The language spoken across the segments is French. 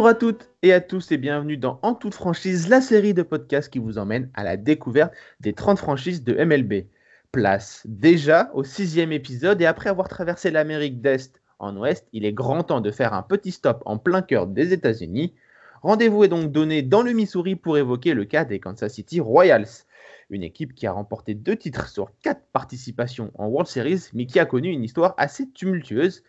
Bonjour à toutes et à tous et bienvenue dans En toute franchise, la série de podcasts qui vous emmène à la découverte des 30 franchises de MLB. Place déjà au sixième épisode et après avoir traversé l'Amérique d'Est en Ouest, il est grand temps de faire un petit stop en plein cœur des États-Unis. Rendez-vous est donc donné dans le Missouri pour évoquer le cas des Kansas City Royals, une équipe qui a remporté deux titres sur quatre participations en World Series, mais qui a connu une histoire assez tumultueuse.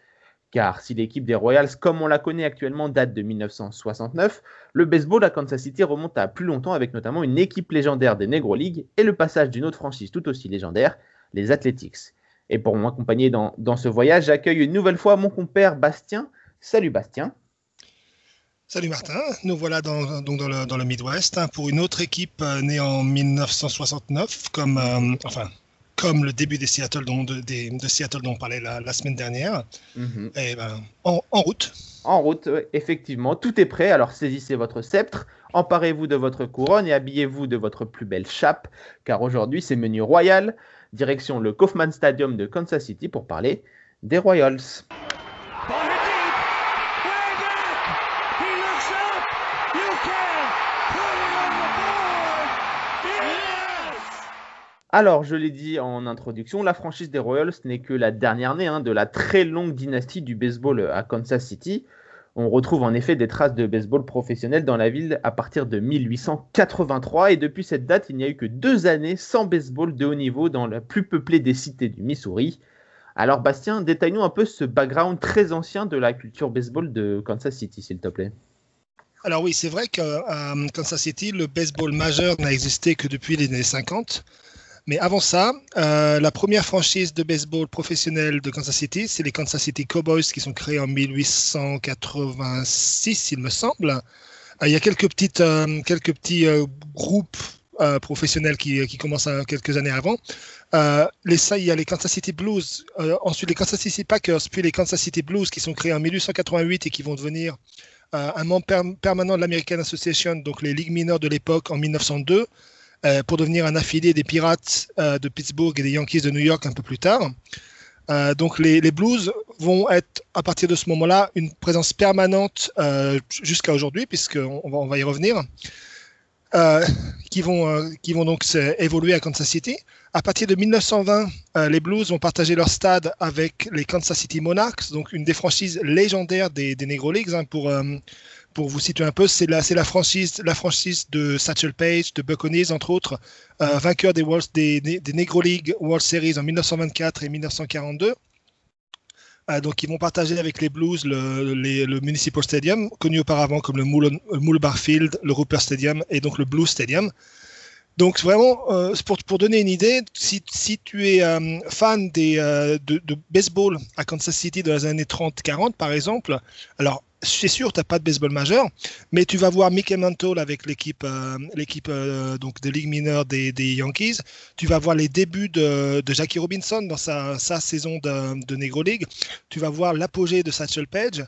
Car si l'équipe des Royals, comme on la connaît actuellement, date de 1969, le baseball à Kansas City remonte à plus longtemps avec notamment une équipe légendaire des Negro League et le passage d'une autre franchise tout aussi légendaire, les Athletics. Et pour m'accompagner dans, ce voyage, j'accueille une nouvelle fois mon compère Bastien. Salut Bastien. Salut Martin, nous voilà dans, donc dans, le, dans le Midwest hein, pour une autre équipe euh, née en 1969, comme, euh, enfin, comme le début des Seattle dont, de, des- de Seattle dont on parlait la, la semaine dernière. Mhm. Et ben, en, en route. En route, effectivement, tout est prêt. Alors saisissez votre sceptre, emparez-vous de votre couronne et habillez-vous de votre plus belle chape, car aujourd'hui c'est menu royal, direction le Kauffman Stadium de Kansas City pour parler des Royals. Alors, je l'ai dit en introduction, la franchise des Royals n'est que la dernière née hein, de la très longue dynastie du baseball à Kansas City. On retrouve en effet des traces de baseball professionnel dans la ville à partir de 1883 et depuis cette date, il n'y a eu que deux années sans baseball de haut niveau dans la plus peuplée des cités du Missouri. Alors Bastien, détaille-nous un peu ce background très ancien de la culture baseball de Kansas City, s'il te plaît. Alors oui, c'est vrai qu'à Kansas City, le baseball majeur n'a existé que depuis les années 50. Mais avant ça, euh, la première franchise de baseball professionnel de Kansas City, c'est les Kansas City Cowboys qui sont créés en 1886, il me semble. Euh, il y a quelques, petites, euh, quelques petits groupes professionnels qui, commencent quelques années avant. Il y a les Kansas City Blues, ensuite les Kansas City Packers, puis les Kansas City Blues qui sont créés en 1888 et qui vont devenir un membre per- permanent de l'American Association, donc les ligues mineures de l'époque en 1902, euh, pour devenir un affilié des Pirates euh, de Pittsburgh et des Yankees de New York un peu plus tard. Euh, donc les, Blues vont être à partir de ce moment-là une présence permanente jusqu'à aujourd'hui, puisqu'on on va, y revenir, qui, vont, qui vont donc évoluer à Kansas City. À partir de 1920, euh, les Blues vont partager leur stade avec les Kansas City Monarchs, donc une des franchises légendaires des, Negro Leagues. hein, pour, pour vous situer un peu, c'est la, franchise, de Satchel Paige, de Buccaneers, entre autres, euh, vainqueur des, des, Negro League World Series en 1924 et 1942. Euh, donc, ils vont partager avec les Blues le, Municipal Stadium, connu auparavant comme le Moule, Moule Barfield, le Rupert Stadium et donc le Blue Stadium. Donc vraiment, euh, pour, pour donner une idée, si, tu es euh, fan des, de, de baseball à Kansas City dans les années 30-40 par exemple, alors c'est sûr, tu n'as pas de baseball majeur, mais tu vas voir Mickey Mantle avec l'équipe euh, l'équipe euh, donc de ligue mineure des, des Yankees. Tu vas voir les débuts de, de Jackie Robinson dans sa, sa saison de, de Negro League. Tu vas voir l'apogée de Satchel Paige.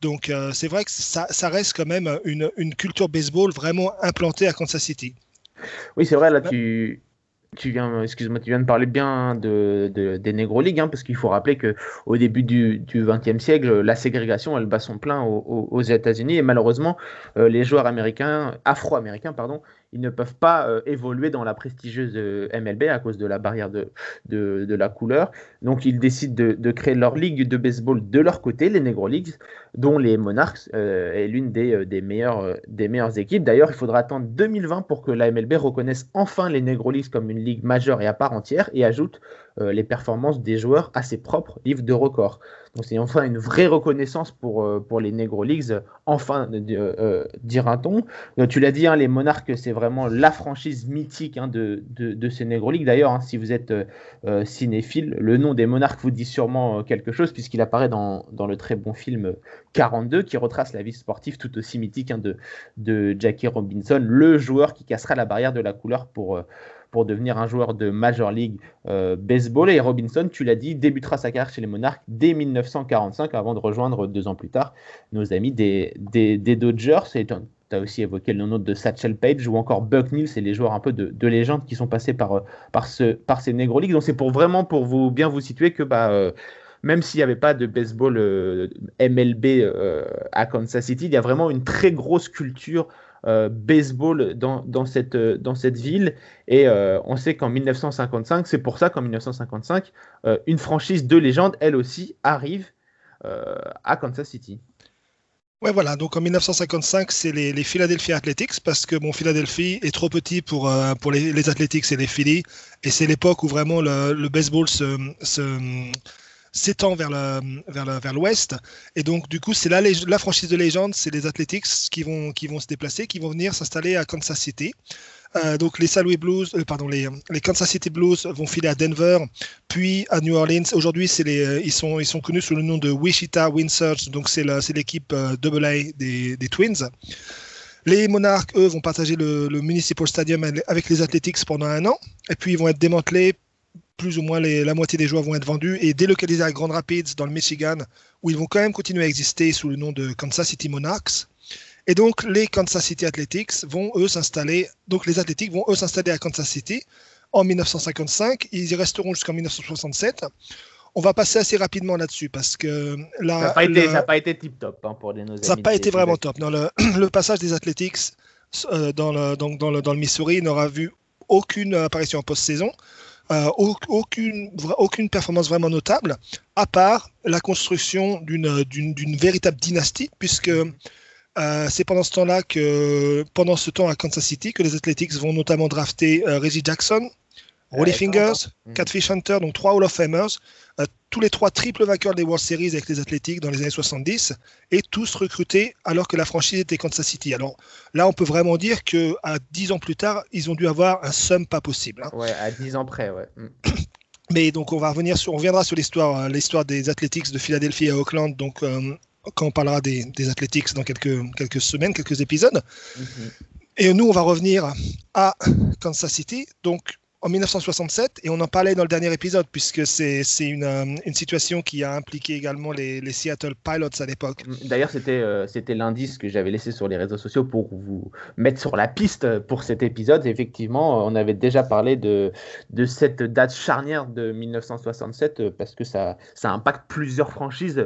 Donc euh, c'est vrai que ça, ça reste quand même une, une culture baseball vraiment implantée à Kansas City. Oui, c'est vrai, là, tu, tu viens, excuse-moi, tu viens de parler bien de, de- des Negro League, hein, parce qu'il faut rappeler que au début du XXe siècle, la ségrégation, elle bat son plein aux États-Unis, et malheureusement, euh, les joueurs américains, afro-américains, pardon, ils ne peuvent pas euh, évoluer dans la prestigieuse euh, MLB à cause de la barrière de, de, la couleur. Donc, ils décident de, créer leur ligue de baseball de leur côté, les Negro Leagues, dont les Monarchs euh, est l'une des, meilleures, des meilleures équipes. D'ailleurs, il faudra attendre 2020 pour que la MLB reconnaisse enfin les Negro Leagues comme une ligue majeure et à part entière et ajoute euh, les performances des joueurs à ses propres livres de records. Donc c'est enfin une vraie reconnaissance pour, euh, pour les Negro Leagues, enfin, euh, euh, dira-t-on. Tu l'as dit, hein, les Monarques, c'est vraiment la franchise mythique hein, de, de, ces Negro Leagues. D'ailleurs, hein, si vous êtes cinéphile, le nom des Monarques vous dit sûrement quelque chose, puisqu'il apparaît dans, dans le très bon film 42, qui retrace la vie sportive tout aussi mythique hein, de, de Jackie Robinson, le joueur qui cassera la barrière de la couleur pour, pour devenir un joueur de Major League euh, Baseball. Et Robinson, tu l'as dit, débutera sa carrière chez les Monarques dès 1945 avant de rejoindre deux ans plus tard nos amis des, Dodgers. Tu as aussi évoqué le nom de Satchel Page ou encore Buck Neal, c'est les joueurs un peu de, de, légende qui sont passés par, ce, par ces Negro Leagues. Donc c'est pour vraiment pour vous bien vous situer que bah, euh, même s'il n'y avait pas de baseball euh, MLB euh, à Kansas City, il y a vraiment une très grosse culture euh, baseball dans, dans, cette, dans cette ville. Et euh, on sait qu'en 1955, c'est pour ça qu'en 1955, euh, une franchise de légende, elle aussi, arrive à Kansas City. Ouais, voilà. Donc en 1955, c'est les, Philadelphia Athletics parce que bon, Philadelphie est trop petit pour, euh, pour les, Athletics et les Phillies. Et c'est l'époque où vraiment le, baseball se, se, s'étend vers l'ouest. Et donc, du coup, c'est la, franchise de légende, c'est les Athletics qui vont, se déplacer, qui vont venir s'installer à Kansas City. Euh, donc les Blues, euh, pardon, les, Kansas City Blues vont filer à Denver, puis à New Orleans. Aujourd'hui, euh, ils sont, connus sous le nom de Wichita Windsurge, donc c'est l'équipe euh, AA des, Twins. Les Monarchs, eux, vont partager le, Municipal Stadium avec les Athletics pendant un an, et puis ils vont être démantelés. Plus ou moins les, la moitié des joueurs vont être vendus et délocalisés à Grand Rapids, dans le Michigan, où ils vont quand même continuer à exister sous le nom de Kansas City Monarchs. Et donc, les Kansas City Athletics vont, eux, s'installer. Donc, les Athletics vont, eux, s'installer à Kansas City en 1955. Ils y resteront jusqu'en 1967. On va passer assez rapidement là-dessus parce que là. Ça n'a pas, le... pas, été tip top hein, pour les nos Ça n'a pas été vraiment top. Non, le, le, passage des Athletics euh, dans, le, donc dans, le, dans le Missouri n'aura vu aucune apparition en post-saison. Euh, aucune, aucune performance vraiment notable, à part la construction d'une véritable dynastie, puisque euh, c'est pendant ce temps-là que, pendant ce temps à Kansas City, que les Athletics vont notamment drafter euh, Reggie Jackson, Rolly Fingers, mm. Catfish Hunter, donc trois Hall of Famers, euh, tous les trois triples vainqueurs des World Series avec les Athletics dans les années 70, et tous recrutés alors que la franchise était Kansas City. Alors là, on peut vraiment dire que à dix ans plus tard, ils ont dû avoir un somme pas possible. Hein. Ouais, à dix ans près, ouais. Mm. Mais donc on va revenir sur, on reviendra sur l'histoire, euh, l'histoire des Athletics de Philadelphie à Oakland. Donc euh, quand on parlera des, des Athletics dans quelques, quelques semaines, quelques épisodes. Mm -hmm. Et nous, on va revenir à Kansas City. Donc, en 1967, et on en parlait dans le dernier épisode, puisque c'est une, une, situation qui a impliqué également les, les Seattle Pilots à l'époque. D'ailleurs, c'était euh, l'indice que j'avais laissé sur les réseaux sociaux pour vous mettre sur la piste pour cet épisode. Effectivement, on avait déjà parlé de, de cette date charnière de 1967, parce que ça, ça impacte plusieurs franchises,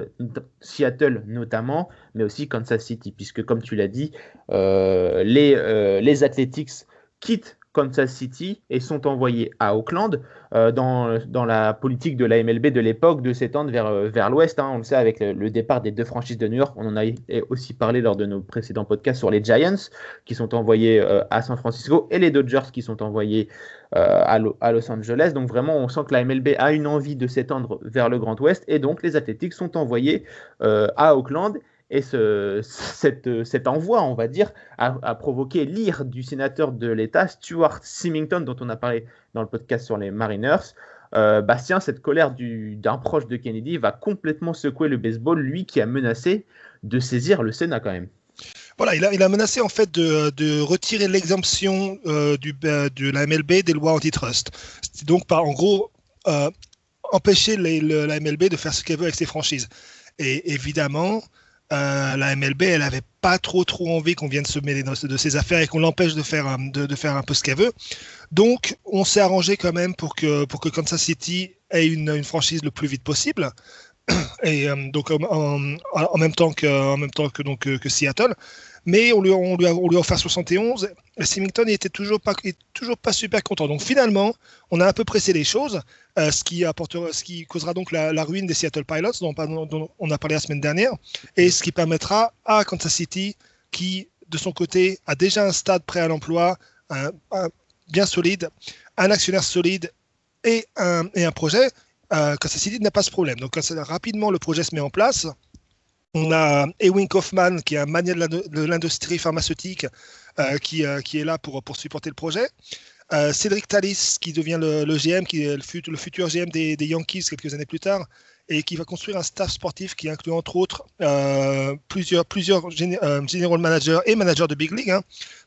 Seattle notamment, mais aussi Kansas City, puisque comme tu l'as dit, euh, les, euh, les Athletics quittent Kansas City et sont envoyés à Auckland euh, dans, dans, la politique de la MLB de l'époque de s'étendre vers, vers l'ouest. Hein, on le sait avec le, départ des deux franchises de New York. On en a aussi parlé lors de nos précédents podcasts sur les Giants qui sont envoyés euh, à San Francisco et les Dodgers qui sont envoyés euh, à, Lo à, Los Angeles. Donc vraiment, on sent que la MLB a une envie de s'étendre vers le Grand Ouest et donc les Athletics sont envoyés à Auckland et ce, cette, cet envoi, on va dire, a, provoqué l'ire du sénateur de l'État, Stuart Symington, dont on a parlé dans le podcast sur les Mariners. Euh, Bastien, cette colère d'un proche de Kennedy va complètement secouer le baseball, lui qui a menacé de saisir le Sénat quand même. Voilà, il a, il a menacé en fait de, de retirer l'exemption euh, de la MLB des lois antitrust. Donc, en gros, euh, empêcher les, le, la MLB de faire ce qu'elle veut avec ses franchises. Et évidemment, euh, la MLB, elle avait pas trop envie qu'on vienne se mêler de, ses affaires et qu'on l'empêche de faire de, de, un peu ce qu'elle veut. Donc, on s'est arrangé quand même pour que Kansas City ait une, franchise le plus vite possible. Et euh, donc en, même temps que Seattle mais on lui, on lui, a, offert 71. Et Symington il était toujours pas, toujours pas super content. Donc finalement, on a un peu pressé les choses, euh, ce, qui apportera, ce qui causera donc la, ruine des Seattle Pilots, dont, on a parlé la semaine dernière, et ce qui permettra à Kansas City, qui de son côté a déjà un stade prêt à l'emploi, un, bien solide, un actionnaire solide et un, et un projet, euh, Kansas City n'a pas ce problème. Donc rapidement, le projet se met en place. On a Ewing Kaufman, qui est un mania de l'industrie pharmaceutique, euh, qui, euh, qui, est là pour, pour supporter le projet. Euh, Cédric Talis, qui devient le, GM, qui est le, fut, le futur GM des, Yankees quelques années plus tard, et qui va construire un staff sportif qui inclut entre autres plusieurs, plusieurs managers et managers de big league. hein.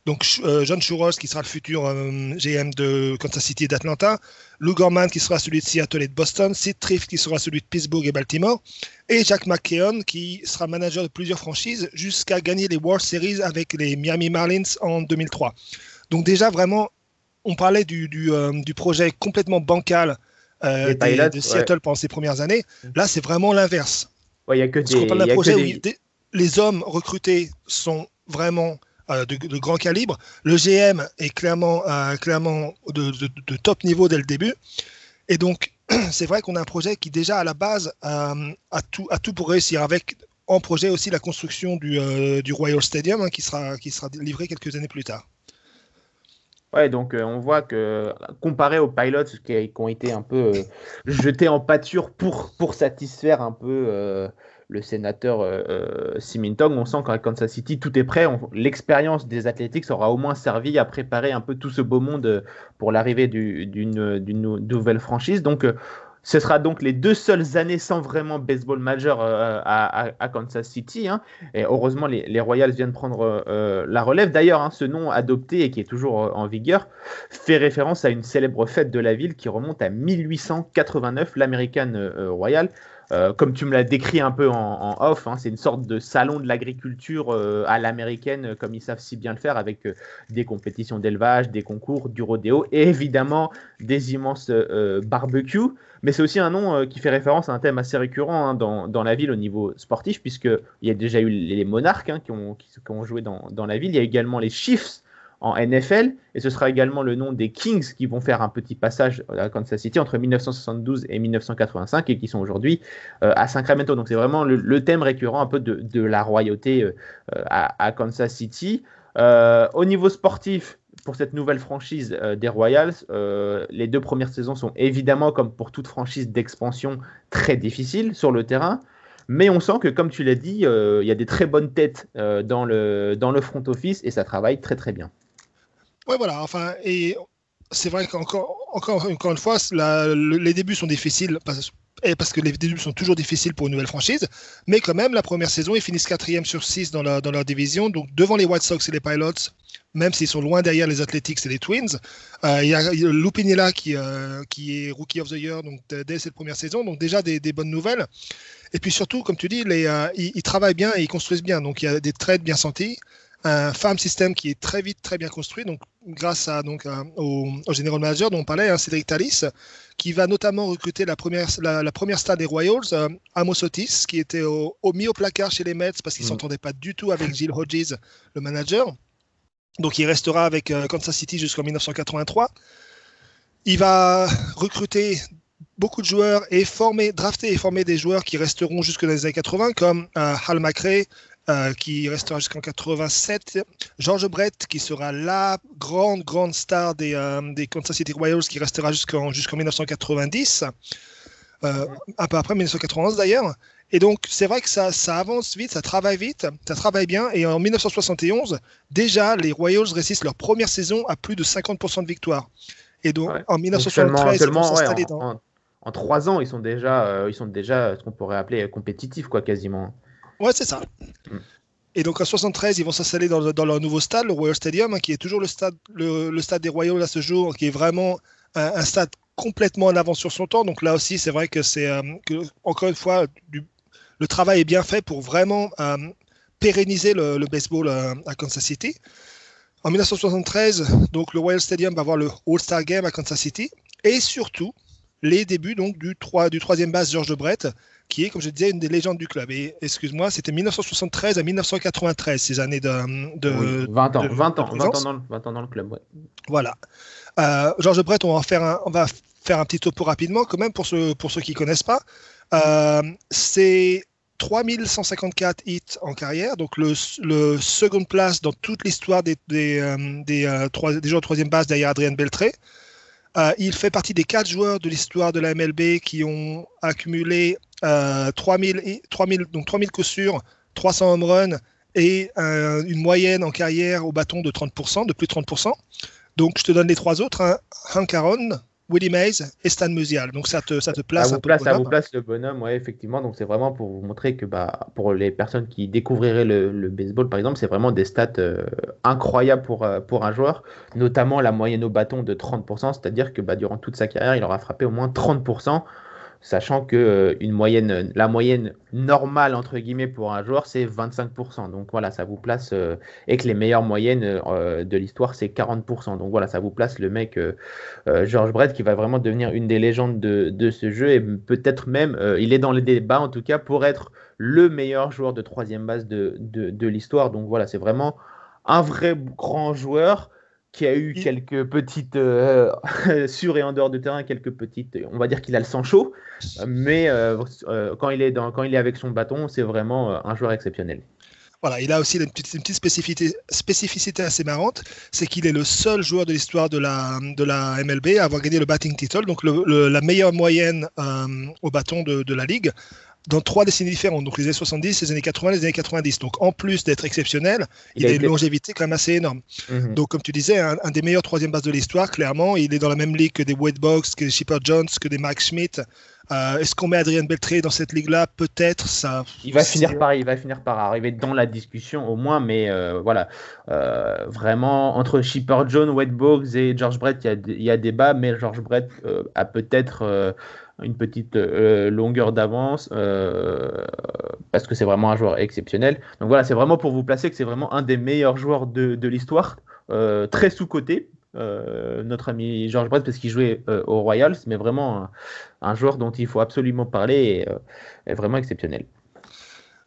Donc euh, John Churros qui sera le futur euh, GM de Kansas City et d'Atlanta, Lou Gorman qui sera celui de Seattle et de Boston, Sid Trift qui sera celui de Pittsburgh et Baltimore, et Jack McKeon qui sera manager de plusieurs franchises jusqu'à gagner les World Series avec les Miami Marlins en 2003. Donc déjà vraiment, on parlait du, du, euh, du projet complètement bancal Les des- pilotes, de Seattle pendant ces premières années. Mm. Là, c'est vraiment l'inverse. Ouais, a que des. y a projet des- il- des- les hommes recrutés sont vraiment euh, de, grand calibre. Le GM est clairement, euh, clairement de, top niveau dès le début. Et donc, c'est vrai qu'on a un projet qui déjà à la base euh, a, tout, tout pour réussir avec en projet aussi la construction du, euh, du Royal Stadium hein, qui, sera, qui sera livré quelques années plus tard. Ouais, donc on voit que comparé aux pilots qui, qui ont été un peu jetés en pâture pour, pour satisfaire un peu le sénateur euh, euh, Simintong, on sent qu'à Kansas City tout est prêt. L'expérience des Athletics aura au moins servi à préparer un peu tout ce beau monde euh, pour l'arrivée du- d'une d'une nou- nouvelle franchise. Donc euh, ce sera donc les deux seules années sans vraiment baseball majeur à, Kansas City. hein. Et heureusement, les, Royals viennent prendre la relève. D'ailleurs, hein, ce nom adopté et qui est toujours en vigueur fait référence à une célèbre fête de la ville qui remonte à 1889, l'American Royal. Euh, comme tu me l'as décrit un peu en, off, hein, c'est une sorte de salon de l'agriculture euh, à l'américaine, euh, comme ils savent si bien le faire, avec des compétitions d'élevage, des concours, du rodéo et évidemment des immenses barbecues. Mais c'est aussi un nom qui fait référence à un thème assez récurrent hein, dans, dans la ville au niveau sportif, puisqu'il y a déjà eu les Monarques hein, qui, ont, qui ont joué dans, dans la ville. Il y a également les Chiefs en NFL, et ce sera également le nom des Kings qui vont faire un petit passage à Kansas City entre 1972 et 1985 et qui sont aujourd'hui euh, à Sacramento. Donc c'est vraiment le, thème récurrent un peu de, la royauté euh, à, à, Kansas City. Euh, au niveau sportif, pour cette nouvelle franchise euh, des Royals, euh, les deux premières saisons sont évidemment, comme pour toute franchise d'expansion, très difficiles sur le terrain. Mais on sent que, comme tu l'as dit, euh, il y a des très bonnes têtes euh, dans, le, dans le front office et ça travaille très très bien. Ouais, voilà. Enfin, et c'est vrai qu'encore encore, encore une fois, les débuts sont difficiles parce, parce que les débuts sont toujours difficiles pour une nouvelle franchise. Mais quand même, la première saison, ils finissent quatrième sur 6 dans, leur division. Donc, devant les White Sox et les Pilots, même s'ils sont loin derrière les Athletics et les Twins. Euh, il y a Lou Piniella qui, euh, qui est Rookie of the Year donc, dès cette première saison. Donc, déjà des, bonnes nouvelles. Et puis surtout, comme tu dis, euh, ils, ils, travaillent bien et ils construisent bien. Donc, il y a des trades bien sentis un farm system qui est très vite, très bien construit, donc grâce à, donc, à, au, au, general manager dont on parlait, hein, Cédric Talis, qui va notamment recruter la première, la, la première star des Royals, euh, Amos Otis, qui était au, au, mis au placard chez les Mets parce qu'il ne mmh. s'entendait pas du tout avec Gilles Hodges, le manager. Donc il restera avec euh, Kansas City jusqu'en 1983. Il va recruter beaucoup de joueurs et former, drafter et former des joueurs qui resteront jusque dans les années 80, comme euh, Hal McRae, euh, qui restera jusqu'en 87. George Brett, qui sera la grande, grande star des, euh, des Kansas City Royals, qui restera jusqu'en jusqu 1990, euh, un peu après 1991 d'ailleurs. Et donc, c'est vrai que ça, ça, avance vite, ça travaille vite, ça travaille bien. Et en 1971, déjà, les Royals réussissent leur première saison à plus de 50% de victoire. Et donc, ouais. en 1973, seulement, ils ouais, dans... En, en, trois ans, ils sont déjà, euh, ils sont déjà ce qu'on pourrait appeler compétitifs, quoi, quasiment. Ouais, c'est ça. Mm. Et donc en 73, ils vont s'installer dans, dans, leur nouveau stade, le Royal Stadium, hein, qui est toujours le stade, le, le, stade des Royals à ce jour, qui est vraiment un, un, stade complètement en avance sur son temps. Donc là aussi, c'est vrai que c'est euh, encore une fois, du, le travail est bien fait pour vraiment euh, pérenniser le, le baseball euh, à Kansas City. En 1973, donc le Royal Stadium va avoir le All-Star Game à Kansas City et surtout les débuts donc du, 3, du troisième base George Brett, qui est, comme je disais, une des légendes du club. Et excuse-moi, c'était 1973 à 1993, ces années de. de oui, 20 ans, de, 20 ans, 20 ans, dans le, 20 ans dans le club, ouais. Voilà. Euh, George Brett, on va, faire un, on va faire un petit topo rapidement, quand même, pour ceux, pour ceux qui ne connaissent pas. Euh, C'est 3154 hits en carrière, donc le, le second place dans toute l'histoire des, des, euh, des, euh, trois, des joueurs de troisième base derrière Adrien Beltré. Euh, il fait partie des quatre joueurs de l'histoire de la MLB qui ont accumulé euh, 3000, 3000, donc 3000 coups sûrs, 300 home runs et euh, une moyenne en carrière au bâton de 30%, de plus de 30%. Donc je te donne les trois autres hein. Hank Aaron, Willie Mays et Stan Musial. Donc ça te, ça te place ça vous place, ça vous place le bonhomme, ouais, effectivement. Donc c'est vraiment pour vous montrer que bah, pour les personnes qui découvriraient le, le baseball, par exemple, c'est vraiment des stats euh, incroyables pour, euh, pour un joueur, notamment la moyenne au bâton de 30%, c'est-à-dire que bah, durant toute sa carrière, il aura frappé au moins 30%. Sachant que euh, moyenne, la moyenne normale entre guillemets pour un joueur c'est 25%. Donc voilà, ça vous place euh, et que les meilleures moyennes euh, de l'histoire c'est 40%. Donc voilà, ça vous place le mec euh, euh, George Brett qui va vraiment devenir une des légendes de, ce jeu et peut-être même euh, il est dans les débats en tout cas pour être le meilleur joueur de troisième base de l'histoire. Donc voilà, c'est vraiment un vrai grand joueur qui a eu quelques petites euh, sur et en dehors de terrain quelques petites on va dire qu'il a le sang chaud mais euh, euh, quand il est dans quand il est avec son bâton c'est vraiment un joueur exceptionnel. Voilà, il a aussi une petite, une petite spécificité, spécificité assez marrante, c'est qu'il est le seul joueur de l'histoire de la, de la MLB à avoir gagné le batting title, donc le- le- la meilleure moyenne euh, au bâton de, de la ligue, dans trois décennies différentes, donc les années 70, les années 80, les années 90. Donc en plus d'être exceptionnel, il, Il a a, été- une longévité quand même assez énorme. Mhm. Donc comme tu disais, un, un des meilleurs troisième bases de l'histoire, clairement, il est dans la même ligue que des Wade Boggs, que des Shipper Jones, que des Mike Schmidt. Euh, Est-ce qu'on met Adrian Beltré dans cette ligue-là? Peut-être, ça. Il va finir par, il va finir par arriver dans la discussion au moins, mais euh, voilà, Euh, vraiment entre Shipper John, Wade Boggs et George Brett, il y a, il y a débat, mais George Brett a peut-être une petite euh, longueur d'avance euh, parce que c'est vraiment un joueur exceptionnel. Donc voilà, c'est vraiment pour vous placer que c'est vraiment un des meilleurs joueurs de, de l'histoire, euh, très sous coté. notre ami George Brett parce qu'il jouait aux Royals, mais vraiment un, joueur dont il faut absolument parler et est vraiment exceptionnel.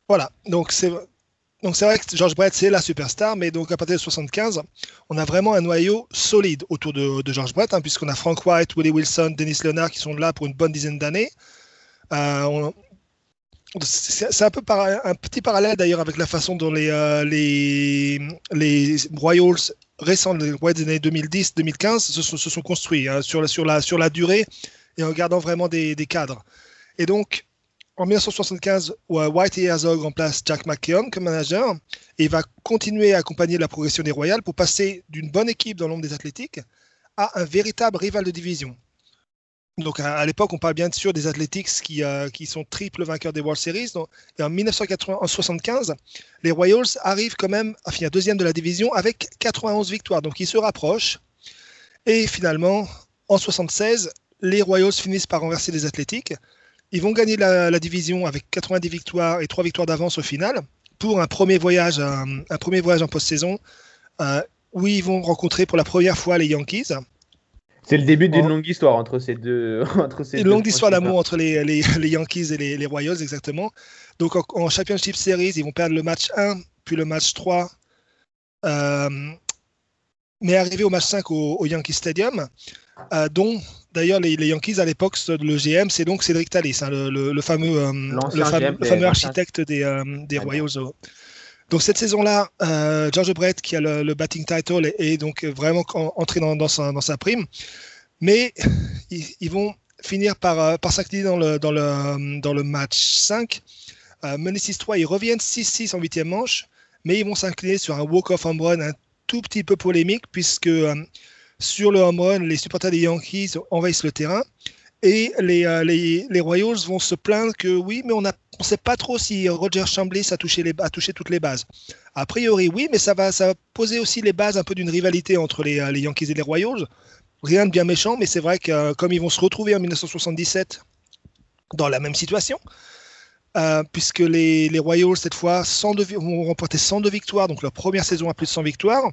Voilà, donc c'est donc c'est vrai que George Brett c'est la superstar, mais donc à partir de 75, on a vraiment un noyau solide autour de, George Brett, hein, puisqu'on a Frank White, Willie Wilson, Dennis Leonard qui sont là pour une bonne dizaine d'années. Euh, c'est un peu un petit parallèle d'ailleurs avec la façon dont les, euh, les, les Royals récents, les Royals des années 2010-2015 se, sont- se sont construits hein, sur, la, sur, la, sur la durée et en gardant vraiment des, des cadres. Et donc, en 1975, ouais, White et Herzog remplacent Jack McKeon comme manager et va continuer à accompagner la progression des Royals pour passer d'une bonne équipe dans l'ombre des Athlétiques à un véritable rival de division. Donc à, l'époque, on parle bien sûr des Athletics qui, euh, sont triple vainqueurs des World Series. Et en 1975, les Royals arrivent quand même à finir deuxième de la division avec 91 victoires. Donc ils se rapprochent. Et finalement, en 76, les Royals finissent par renverser les Athletics. Ils vont gagner la, la division avec 90 victoires et 3 victoires d'avance au final pour un premier voyage, un, un premier voyage en post-saison euh, où ils vont rencontrer pour la première fois les Yankees. C'est le début d'une longue histoire entre ces deux. entre ces Une deux longue histoire d'amour entre les, les, les Yankees et les, les Royals, exactement. Donc en, en Championship Series, ils vont perdre le match 1, puis le match 3. euh, mais arriver au match 5 au, au Yankee Stadium, euh, dont d'ailleurs les, les Yankees à l'époque, le GM, c'est donc Cédric Tallis, hein, le, le- le fameux, euh, le fameux, des- architecte des, euh, des Royals. Donc cette saison-là, euh, George Brett, qui a le, batting title, est, est donc vraiment en- entré dans, dans sa, dans sa prime. Mais ils, ils vont finir par, euh, par s'incliner dans le, dans, le, dans le match 5. Euh, menés 6-3, ils reviennent 6-6 en huitième manche, mais ils vont s'incliner sur un walk-off home run un tout petit peu polémique, puisque euh, sur le home run, les supporters des Yankees envahissent le terrain. Et les, euh, les, les Royals vont se plaindre que oui, mais on ne sait pas trop si Roger Chambliss a touché, les, a touché toutes les bases. A priori, oui, mais ça va, ça va poser aussi les bases un peu d'une rivalité entre les, euh, les Yankees et les Royals. Rien de bien méchant, mais c'est vrai que comme ils vont se retrouver en 1977 dans la même situation, euh, puisque les, Royals, cette fois, 102 vi- vont remporter 102 victoires, donc leur première saison à plus de 100 victoires,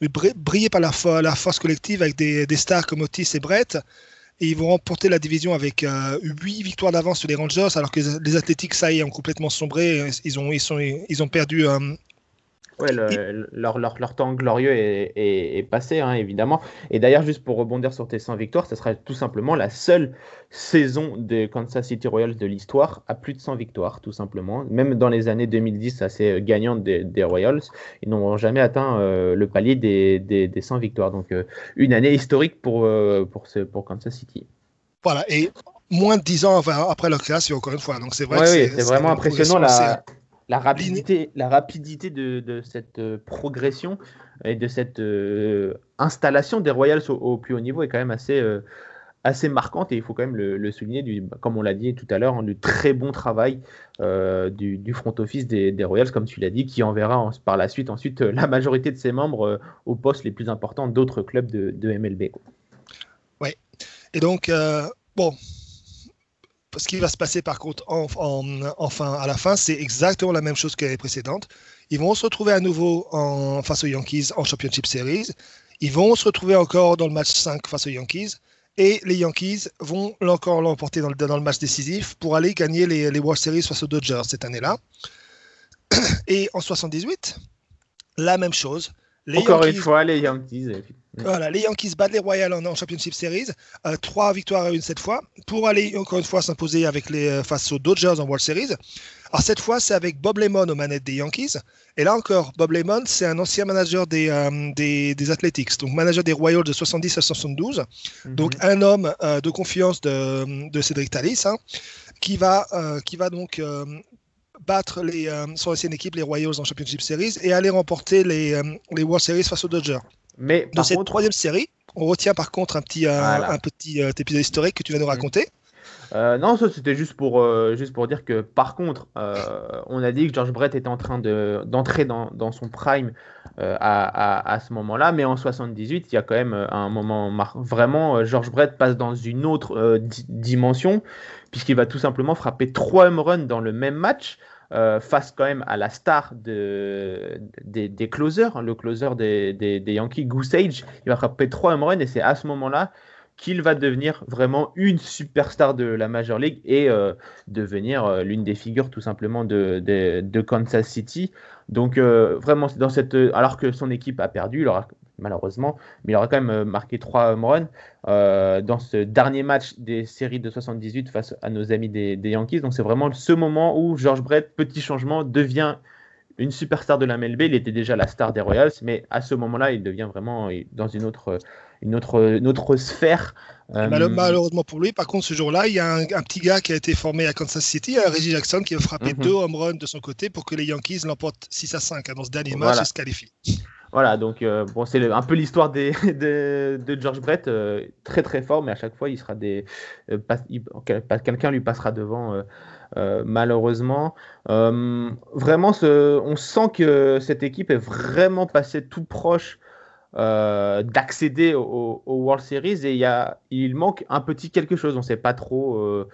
mais bri- briller par la, fo- la force collective avec des, stars comme Otis et Brett. Et ils vont remporter la division avec euh, 8 victoires d'avance sur les Rangers, alors que les, Athletics, ça y est, ont complètement sombré. Ont, ils ont perdu euh, Ouais, le- leur, leur, leur temps glorieux est, est- est passé, hein, évidemment. Et d'ailleurs, juste pour rebondir sur tes 100 victoires, ce sera tout simplement la seule saison des Kansas City Royals de l'histoire à plus de 100 victoires, tout simplement. Même dans les années 2010, assez gagnantes des, des Royals, ils n'ont jamais atteint euh, le palier des, des, des 100 victoires. Donc, euh, une année historique pour, euh, pour, ce, pour Kansas City. Voilà, et moins de 10 ans après leur création, encore une fois. Donc c'est vrai Ouais, que oui, c'est vraiment impressionnant la, assez- la rapidité, la rapidité de, de cette euh, progression et de cette euh, installation des Royals au, au plus haut niveau est quand même assez, euh, assez marquante. Et il faut quand même le, le souligner, du, comme on l'a dit tout à l'heure, hein, du très bon travail euh, du, du, front office des, des, Royals, comme tu l'as dit, qui enverra en, par la suite ensuite la majorité de ses membres aux postes les plus importants d'autres clubs de, de, MLB. Oui, et donc, bon, ce qui va se passer par contre en, en, enfin à la fin, c'est exactement la même chose que les précédentes. Ils vont se retrouver à nouveau en, face aux Yankees en Championship Series. Ils vont se retrouver encore dans le match 5 face aux Yankees. Et les Yankees vont encore l'emporter dans le, dans le match décisif pour aller gagner les, les World Series face aux Dodgers cette année-là. Et en 78, la même chose. Les Encore Yankees, une fois, les Yankees. Voilà, les Yankees battent les Royals en, en Championship Series. Euh, trois victoires à une cette fois pour aller encore une fois s'imposer avec les euh, face aux Dodgers en World Series. Alors cette fois, c'est avec Bob Lemon aux manettes des Yankees. Et là encore, Bob Lemon, c'est un ancien manager des, euh, des, des, Athletics, donc manager des Royals de 70 à 72. Mm -hmm. Donc un homme de confiance de, de Cédric Tallis, hein, qui, va, qui va donc battre les, son ancienne équipe, les Royals en Championship Series, et aller remporter les, les World Series face aux Dodgers. Mais dans cette contre... troisième série, on retient par contre un petit, voilà. un petit épisode historique que tu vas nous raconter. Mmh. Euh, non, ça c'était juste pour euh, juste pour dire que par contre, euh, on a dit que George Brett était en train de d'entrer dans, dans, son prime euh, à, à, à, ce moment-là, mais en 78, il y a quand même un moment vraiment George Brett passe dans une autre dimension puisqu'il va tout simplement frapper trois home runs dans le même match. Face quand même à la star de, des, des closers, le closer des, des, des Yankees, Goose Age, il va frapper trois home runs et c'est à ce moment-là qu'il va devenir vraiment une superstar de la Major League et euh, devenir euh, l'une des figures tout simplement de, de, de Kansas City. Donc euh, vraiment dans cette alors que son équipe a perdu, il aura malheureusement, mais il aura quand même marqué trois home runs euh, dans ce dernier match des séries de 78 face à nos amis des, des Yankees. Donc c'est vraiment ce moment où George Brett, petit changement, devient une superstar de la MLB. Il était déjà la star des Royals, mais à ce moment-là, il devient vraiment dans une autre une autre, une autre sphère. Euh... Malheureusement pour lui, par contre, ce jour-là, il y a un, un, petit gars qui a été formé à Kansas City, euh, Reggie Jackson, qui a frappé mm -hmm. deux home runs de son côté pour que les Yankees l'emportent 6 à 5 hein, dans ce dernier match voilà. et se qualifient. Voilà, donc euh, bon, c'est un peu l'histoire de, George Brett, euh, très très fort, mais à chaque fois, il sera des, euh, quelqu'un lui passera devant. malheureusement, vraiment, on sent que cette équipe est vraiment passée tout proche d'accéder au, World Series et y a, il manque un petit quelque chose. On ne sait pas trop.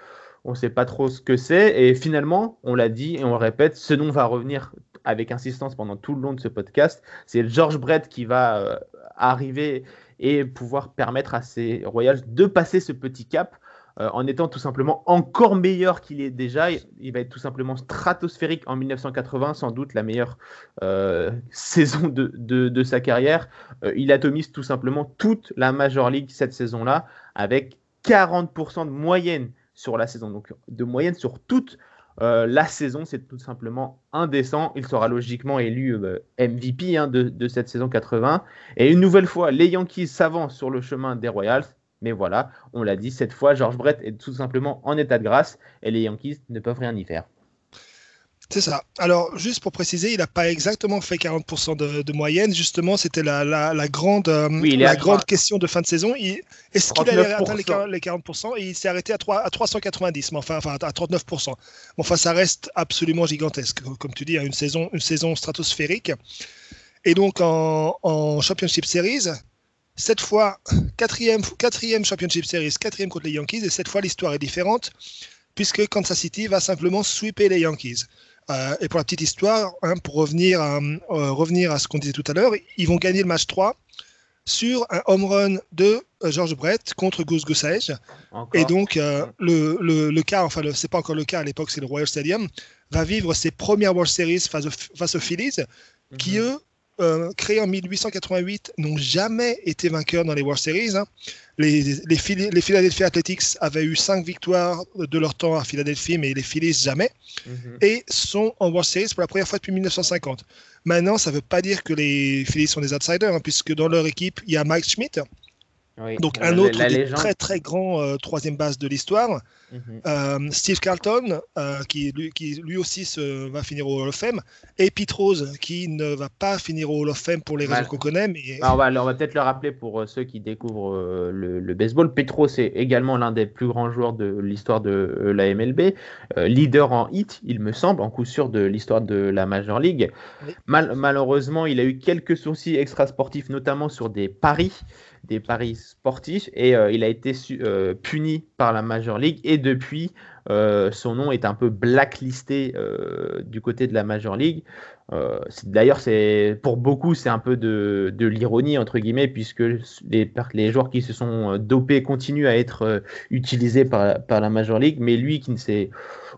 On sait pas trop ce que c'est et finalement, on l'a dit et on le répète, ce nom va revenir avec insistance pendant tout le long de ce podcast. C'est George Brett qui va euh, arriver et pouvoir permettre à ces Royals de passer ce petit cap euh, en étant tout simplement encore meilleur qu'il est déjà. Il va être tout simplement stratosphérique en 1980, sans doute la meilleure euh, saison de, de, sa carrière. Euh, il atomise tout simplement toute la Major League cette saison-là, avec 40% de moyenne sur la saison. Donc de moyenne sur toute euh, la saison, c'est tout simplement indécent. Il sera logiquement élu euh, MVP hein, de, de, cette saison 80. Et une nouvelle fois, les Yankees s'avancent sur le chemin des Royals. Mais voilà, on l'a dit, cette fois, George Brett est tout simplement en état de grâce et les Yankees ne peuvent rien y faire. C'est ça. Alors, juste pour préciser, il n'a pas exactement fait 40% de, de, moyenne. Justement, c'était la, la, la, grande, euh, oui, la grande question de fin de saison. Est-ce qu'il allait atteindre les 40% Et il s'est arrêté à, 3, à 390, mais enfin, enfin, à 39%. Bon, enfin, ça reste absolument gigantesque. Comme tu dis, hein, une saison, une saison stratosphérique. Et donc, en, en Championship Series, cette fois, quatrième, quatrième Championship Series, quatrième contre les Yankees, et cette fois l'histoire est différente, puisque Kansas City va simplement sweeper les Yankees. Euh, et pour la petite histoire, hein, pour revenir à, euh, revenir à ce qu'on disait tout à l'heure, ils vont gagner le match 3 sur un home run de euh, George Brett contre Goose Gossage. Et donc, euh, le, le, le, cas, enfin, c'est pas encore le cas à l'époque, c'est le Royal Stadium, va vivre ses premières World Series face, face aux Phillies, mm -hmm. qui eux euh, créés en 1888, n'ont jamais été vainqueurs dans les World Series. Hein. Les, les, les, Philadelphia Athletics avaient eu cinq victoires de leur temps à Philadelphie, mais les Phillies jamais. Mm -hmm. Et sont en World Series pour la première fois depuis 1950. Maintenant, ça ne veut pas dire que les Phillies sont des outsiders, hein, puisque dans leur équipe, il y a Mike Schmidt, Oui. Donc un autre la des légende. très très grands euh, troisième base de l'histoire. Mhm. Euh, Steve Carlton, euh, qui, lui, qui lui aussi se, va finir au Hall of Fame, et Pete Rose, qui ne va pas finir au Hall of Fame pour les raisons qu'on connaît, mais Ah, on va, peut-être le rappeler pour ceux qui découvrent le, le baseball. Petro, c'est également l'un des plus grands joueurs de l'histoire de la MLB, leader en hit, il me semble, en coup sûr de l'histoire de la Major League. Oui. Mal- malheureusement, il a eu quelques soucis extrasportifs, notamment sur des paris, des paris sportifs, et euh, il a été euh, puni par la Major League. Et depuis, euh, son nom est un peu blacklisté du côté de la Major League. D'ailleurs, pour beaucoup, c'est un peu de, de l'ironie entre guillemets, puisque les, les joueurs qui se sont dopés continuent à être utilisés par, par la Major League, mais lui qui ne s'est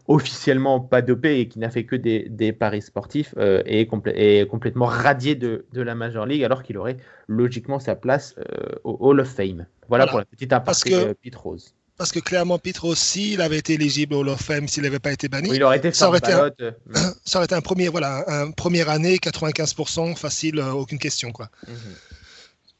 officiellement pas dopé et qui n'a fait que des, des paris sportifs euh, est, complè- est complètement radié de, de la Major League, alors qu'il aurait logiquement sa place euh, au Hall of Fame. Voilà, Voilà. pour la petite aparté que- euh, Pete Rose. parce que clairement Pete Rose, s'il avait été éligible au Hall of Fame, s'il n'avait pas été banni, Oui, il aurait été Ça aurait été un- ballot, ça aurait été un premier, voilà, un première année, 95% facile, euh, aucune question quoi. mhm.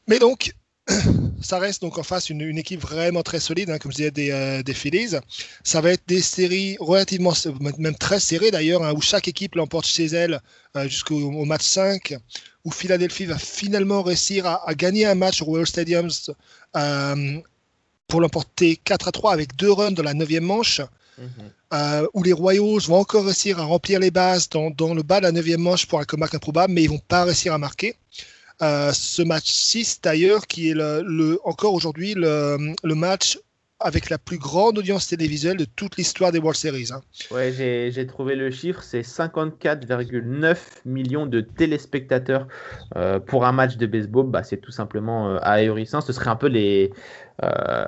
Mais donc, ça reste donc en face une, une équipe vraiment très solide, hein, comme je disais, des, euh, des Phillies. Ça va être des séries relativement, même très serrées d'ailleurs, hein, où chaque équipe l'emporte chez elle euh, jusqu'au au match 5, où Philadelphie va finalement réussir à, à gagner un match au Royal Stadium euh, pour l'emporter 4 à 3 avec deux runs dans la 9 manche. Mhm. euh, où les Royals vont encore réussir à remplir les bases dans, dans le bas de la 9 manche pour un comeback improbable, mais ils vont pas réussir à marquer. Ce match 6 d'ailleurs, qui est le, le- encore aujourd'hui le, le match avec la plus grande audience télévisuelle de toute l'histoire des World Series. hein. Ouais, j'ai trouvé le chiffre, c'est 54,9 millions de téléspectateurs euh, pour un match de baseball. Bah, c'est tout simplement euh, ahurissant. Ce serait un peu les, euh,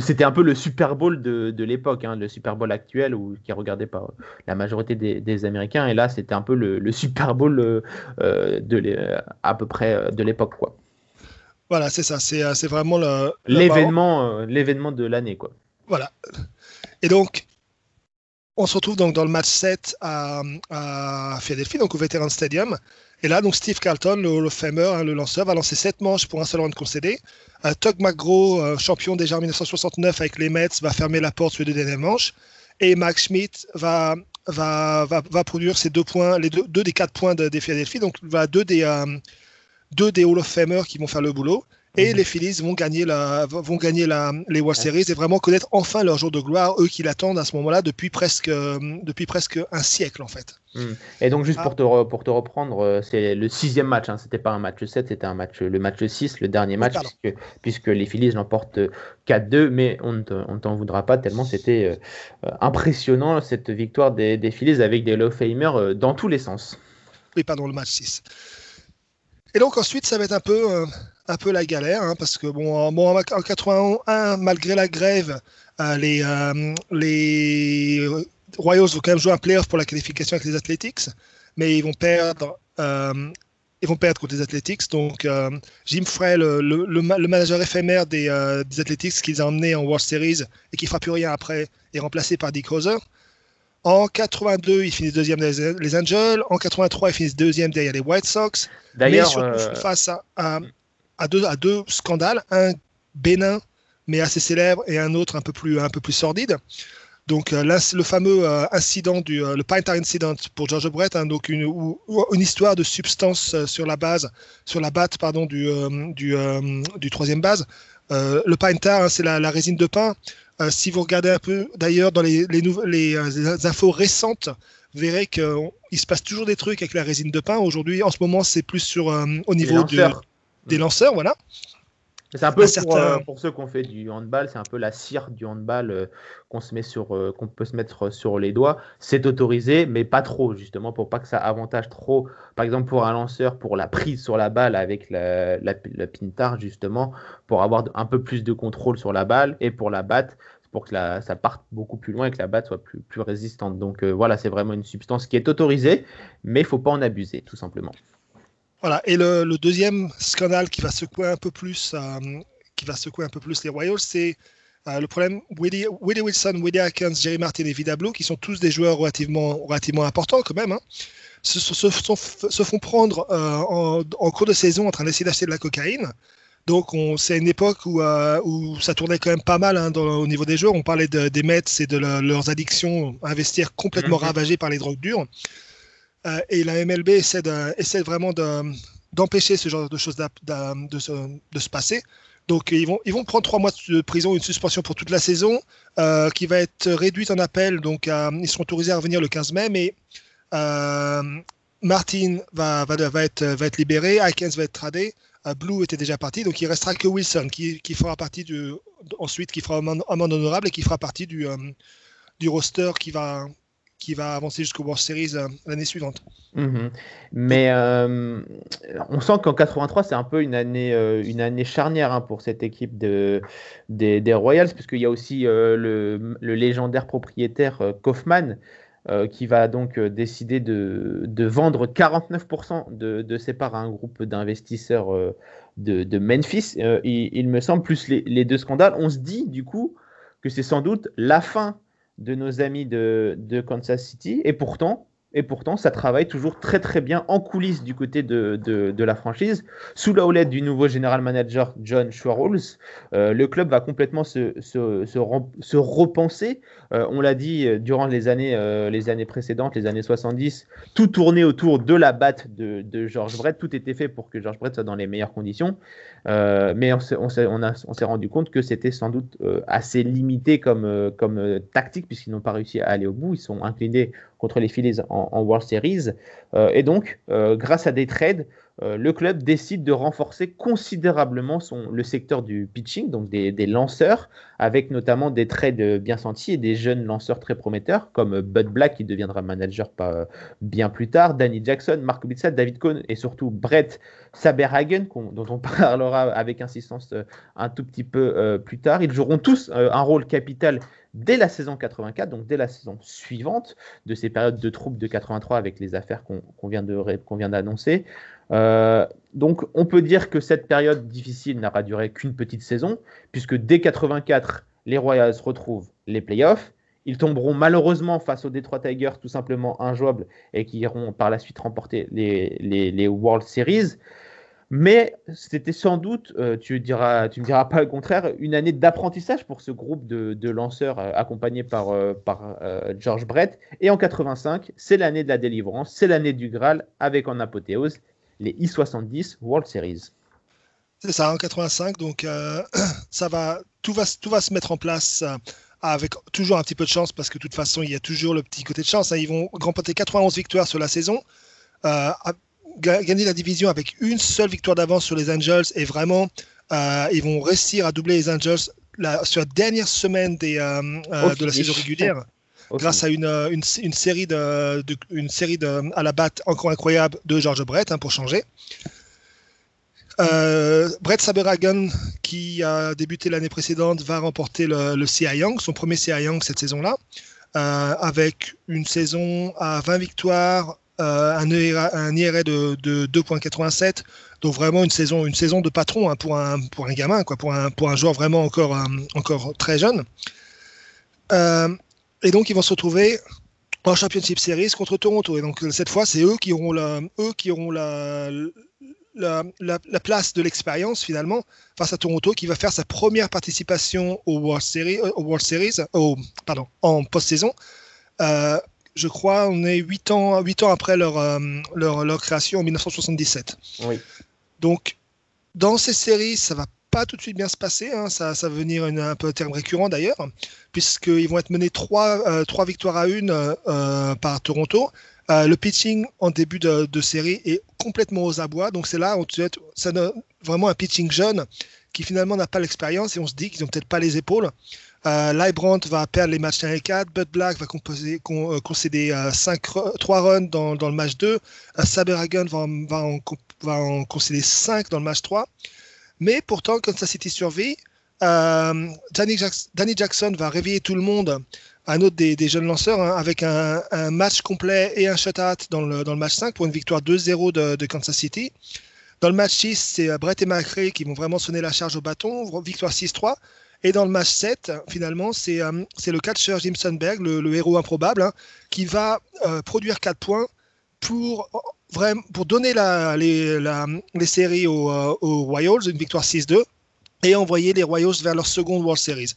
c'était un peu le Super Bowl de, l'époque, hein, le Super Bowl actuel ou qui est regardé par la majorité des, Américains. Et là, c'était un peu le, le Super Bowl euh, de à peu près de l'époque, quoi. Voilà, c'est ça, c'est euh, c'est vraiment L'événement, euh, l'événement de l'année, quoi. Voilà. Et donc, on se retrouve donc dans le match 7 à, à Philadelphie, donc au Veteran Stadium. Et là, donc Steve Carlton, le Hall of Famer, hein, le lanceur, va lancer 7 manches pour un seul run concédé. Euh, Tug McGraw, euh, champion déjà en 1969 avec les Mets, va fermer la porte sur les deux dernières manches. Et Max Schmidt va, va, va, va produire ses deux points, les deux, deux des quatre points de, des Philadelphie. Donc, va deux des, euh, deux des Hall of Famers qui vont faire le boulot. Et Mhm. les Phillies vont gagner, la, vont gagner la, les World Series et vraiment connaître enfin leur jour de gloire, eux qui l'attendent à ce moment-là depuis presque, euh, depuis presque un siècle en fait. Et donc, juste Ah. pour, te re- pour te reprendre, euh, c'est le sixième match. Hein, c'était pas un match 7, c'était un match, le match 6, le dernier match, puisque, puisque les Phillies l'emportent euh, 4-2. Mais on ne t'en voudra pas tellement c'était euh, euh, impressionnant cette victoire des, des Phillies avec des Low Famers euh, dans tous les sens. Oui, pardon, le match 6. Et donc ensuite, ça va être un peu, euh, un peu la galère, hein, parce que bon, en, bon, en 81, malgré la grève, euh, les, euh, les Royals vont quand même jouer un playoff pour la qualification avec les Athletics, mais ils vont perdre. ils vont perdre contre les Athletics. Donc, Jim Frey, le, le- le ma- le manager éphémère des, des Athletics qu'ils ont emmené en World Series et qui ne fera plus rien après, est remplacé par Dick Hauser. En 82, ils finissent deuxième derrière les Angels. En 83, ils finissent deuxième derrière les White Sox. Mais D'ailleurs, surtout euh, face à, à- à deux, à deux scandales, un bénin mais assez célèbre et un autre un peu plus, un peu plus sordide. Donc euh, le fameux euh, incident du euh, le Pine Tar Incident pour George Brett, hein, donc une, ou- ou une histoire de substance sur la base, sur la batte pardon du du, du troisième base. Le Pine Tar, hein, c'est la, la résine de pin. Euh, si vous regardez un peu, d'ailleurs, dans les, les, nouveaux- les, euh, les infos récentes, vous verrez qu'il se passe toujours des trucs avec la résine de pin. Aujourd'hui, en ce moment, c'est plus sur euh, au niveau du- des lanceurs, voilà. C'est un peu pour, euh, pour ceux qui ont fait du handball, c'est un peu la cire du handball euh, qu'on se met sur, euh, qu'on peut se mettre sur les doigts. C'est autorisé, mais pas trop justement pour pas que ça avantage trop. Par exemple pour un lanceur, pour la prise sur la balle avec la, la, la pintar justement, pour avoir un peu plus de contrôle sur la balle et pour la batte pour que la, ça parte beaucoup plus loin et que la batte soit plus, plus résistante. Donc voilà, c'est vraiment une substance qui est autorisée, mais il faut pas en abuser tout simplement. Voilà. Et le, le deuxième scandale qui va secouer un peu plus, euh, qui va secouer un peu plus les Royals, c'est euh, le problème Willie, Willie Wilson, Willie Atkins, Jerry Martin et Vida Blue, qui sont tous des joueurs relativement, relativement importants quand même, hein, se, se- se sont- se font prendre euh, en, en cours de saison en train d'essayer d'acheter de la cocaïne. Donc on- c'est une époque où, euh, où ça tournait quand même pas mal hein, dans- au niveau des joueurs. On parlait de- des Mets et de le- leurs addictions investir complètement Mhm. ravagées par les drogues dures. Euh, et la MLB essaie, vraiment de- d'empêcher ce genre de choses de, se, passer. Donc ils vont, prendre trois mois de prison, une suspension pour toute la saison, euh, qui va être réduite en appel. Donc euh, ils seront autorisés à revenir le 15 mai, mais Martin va, être, libéré, Aikens va être tradé, Blue était déjà parti, donc il restera que Wilson qui, fera partie ensuite qui fera amende, honorable et qui fera partie du roster qui va, qui va avancer jusqu'au World Series euh, l'année suivante. Mhm. Mais euh, on sent qu'en 83, c'est un peu une année, euh, une année charnière hein, pour cette équipe de, des, des Royals, puisqu'il y a aussi le, légendaire propriétaire Kaufman qui va donc décider de, vendre 49% de, ses parts à un groupe d'investisseurs de, Memphis. Il, me semble, plus les deux scandales. On se dit du coup que c'est sans doute la fin de nos amis de, de Kansas City, et pourtant, et pourtant, ça travaille toujours très très bien en coulisses du côté de, de, la franchise. Sous la houlette du nouveau général manager John Schwartz, euh, le club va complètement se, se, se, se repenser. Euh, on l'a dit euh, durant les années, euh, les années précédentes, les années 70, tout tournait autour de la batte de, de George Brett. Tout était fait pour que George Brett soit dans les meilleures conditions. Mais on s'est rendu compte que c'était sans doute assez limité comme, comme tactique, puisqu'ils n'ont pas réussi à aller au bout. Ils sont inclinés contre les Phillies en, en World Series. Euh, et donc, euh, grâce à des trades, euh, le club décide de renforcer considérablement le secteur du pitching, donc des, lanceurs, avec notamment des trades bien sentis et des jeunes lanceurs très prometteurs, comme Bud Black, qui deviendra manager bien plus tard, Danny Jackson, Mark Kubica, David Cohn et surtout Brett Saberhagen, dont on parlera avec insistance un tout petit peu plus tard. Ils joueront tous un rôle capital dès la saison 84, donc dès la saison suivante de ces périodes de troubles de 83 avec les affaires qu'on qu vient d'annoncer. Euh, donc on peut dire que cette période difficile n'aura duré qu'une petite saison, puisque dès 84, les Royals retrouvent les playoffs. Ils tomberont malheureusement face aux Detroit Tigers, tout simplement injouables, et qui iront par la suite remporter les World Series. Mais c'était sans doute, euh, tu, diras, tu me diras pas le contraire, une année d'apprentissage pour ce groupe de, lanceurs euh, accompagné par, euh, par George Brett. Et en 85, c'est l'année de la délivrance, c'est l'année du Graal avec en apothéose les I-70 World Series. C'est ça, en 85, donc ça va, tout, va, tout va se mettre en place avec toujours un petit peu de chance parce que de toute façon, il y a toujours le petit côté de chance. Hein. Ils vont remporter 91 victoires sur la saison gagner la division avec une seule victoire d'avance sur les Angels et vraiment euh, ils vont réussir à doubler les Angels la, sur la dernière semaine des, euh, euh, de la saison régulière. Grâce à une, une, une, série, de, de, une série de, à la batte encore incroyable de George Brett hein, pour changer. Euh, Brett Saberhagen, qui a débuté l'année précédente, va remporter le, le CI Young, son premier CI Young cette saison-là, euh, avec une saison à 20 victoires, euh, un, IRA, IRA, de, de 2.87 donc vraiment une saison une saison de patron hein, pour un pour un gamin quoi pour un pour un joueur vraiment encore um, encore très jeune. Euh, et donc ils vont se retrouver en championship series contre Toronto. Et donc cette fois c'est eux qui auront la, eux qui auront la la, la, la place de l'expérience finalement face à Toronto qui va faire sa première participation au World Series, au World Series pardon, en post-saison. Euh, je crois, on est 8 ans, 8 ans après leur, euh, leur, leur, création en 1977. Oui. Donc, dans ces séries, ça va pas tout de suite bien se passer. Hein. Ça, ça va venir une, un peu un terme récurrent d'ailleurs, puisqu'ils vont être menés 3, euh, 3 victoires à 1 euh, par Toronto. Euh, le pitching en début de, de, série est complètement aux abois. Donc, c'est là où tu ça donne vraiment un pitching jeune qui finalement n'a pas l'expérience et on se dit qu'ils n'ont peut-être pas les épaules. Euh, va perdre les matchs 1 et 4. Bud Black va euh, concéder euh, 5, 3 runs dans, le match 2. Euh, Saberhagen va, va, en, concéder 5 dans le match 3. Mais pourtant, Kansas City survit. Euh, Danny, Jackson, va réveiller tout le monde, un autre des, jeunes lanceurs, hein, avec un, match complet et un shutout dans le, dans le match 5 pour une victoire 2-0 de, de, Kansas City. Dans le match 6, c'est Brett et McRae qui vont vraiment sonner la charge au bâton, victoire 6-3. Et dans le match 7, finalement, c'est euh, le catcheur Jim Sundberg, le, le, héros improbable, hein, qui va euh, produire 4 points pour vraiment, pour donner la, les, la- les séries aux, euh, aux Royals, une victoire 6-2, et envoyer les Royals vers leur seconde World Series.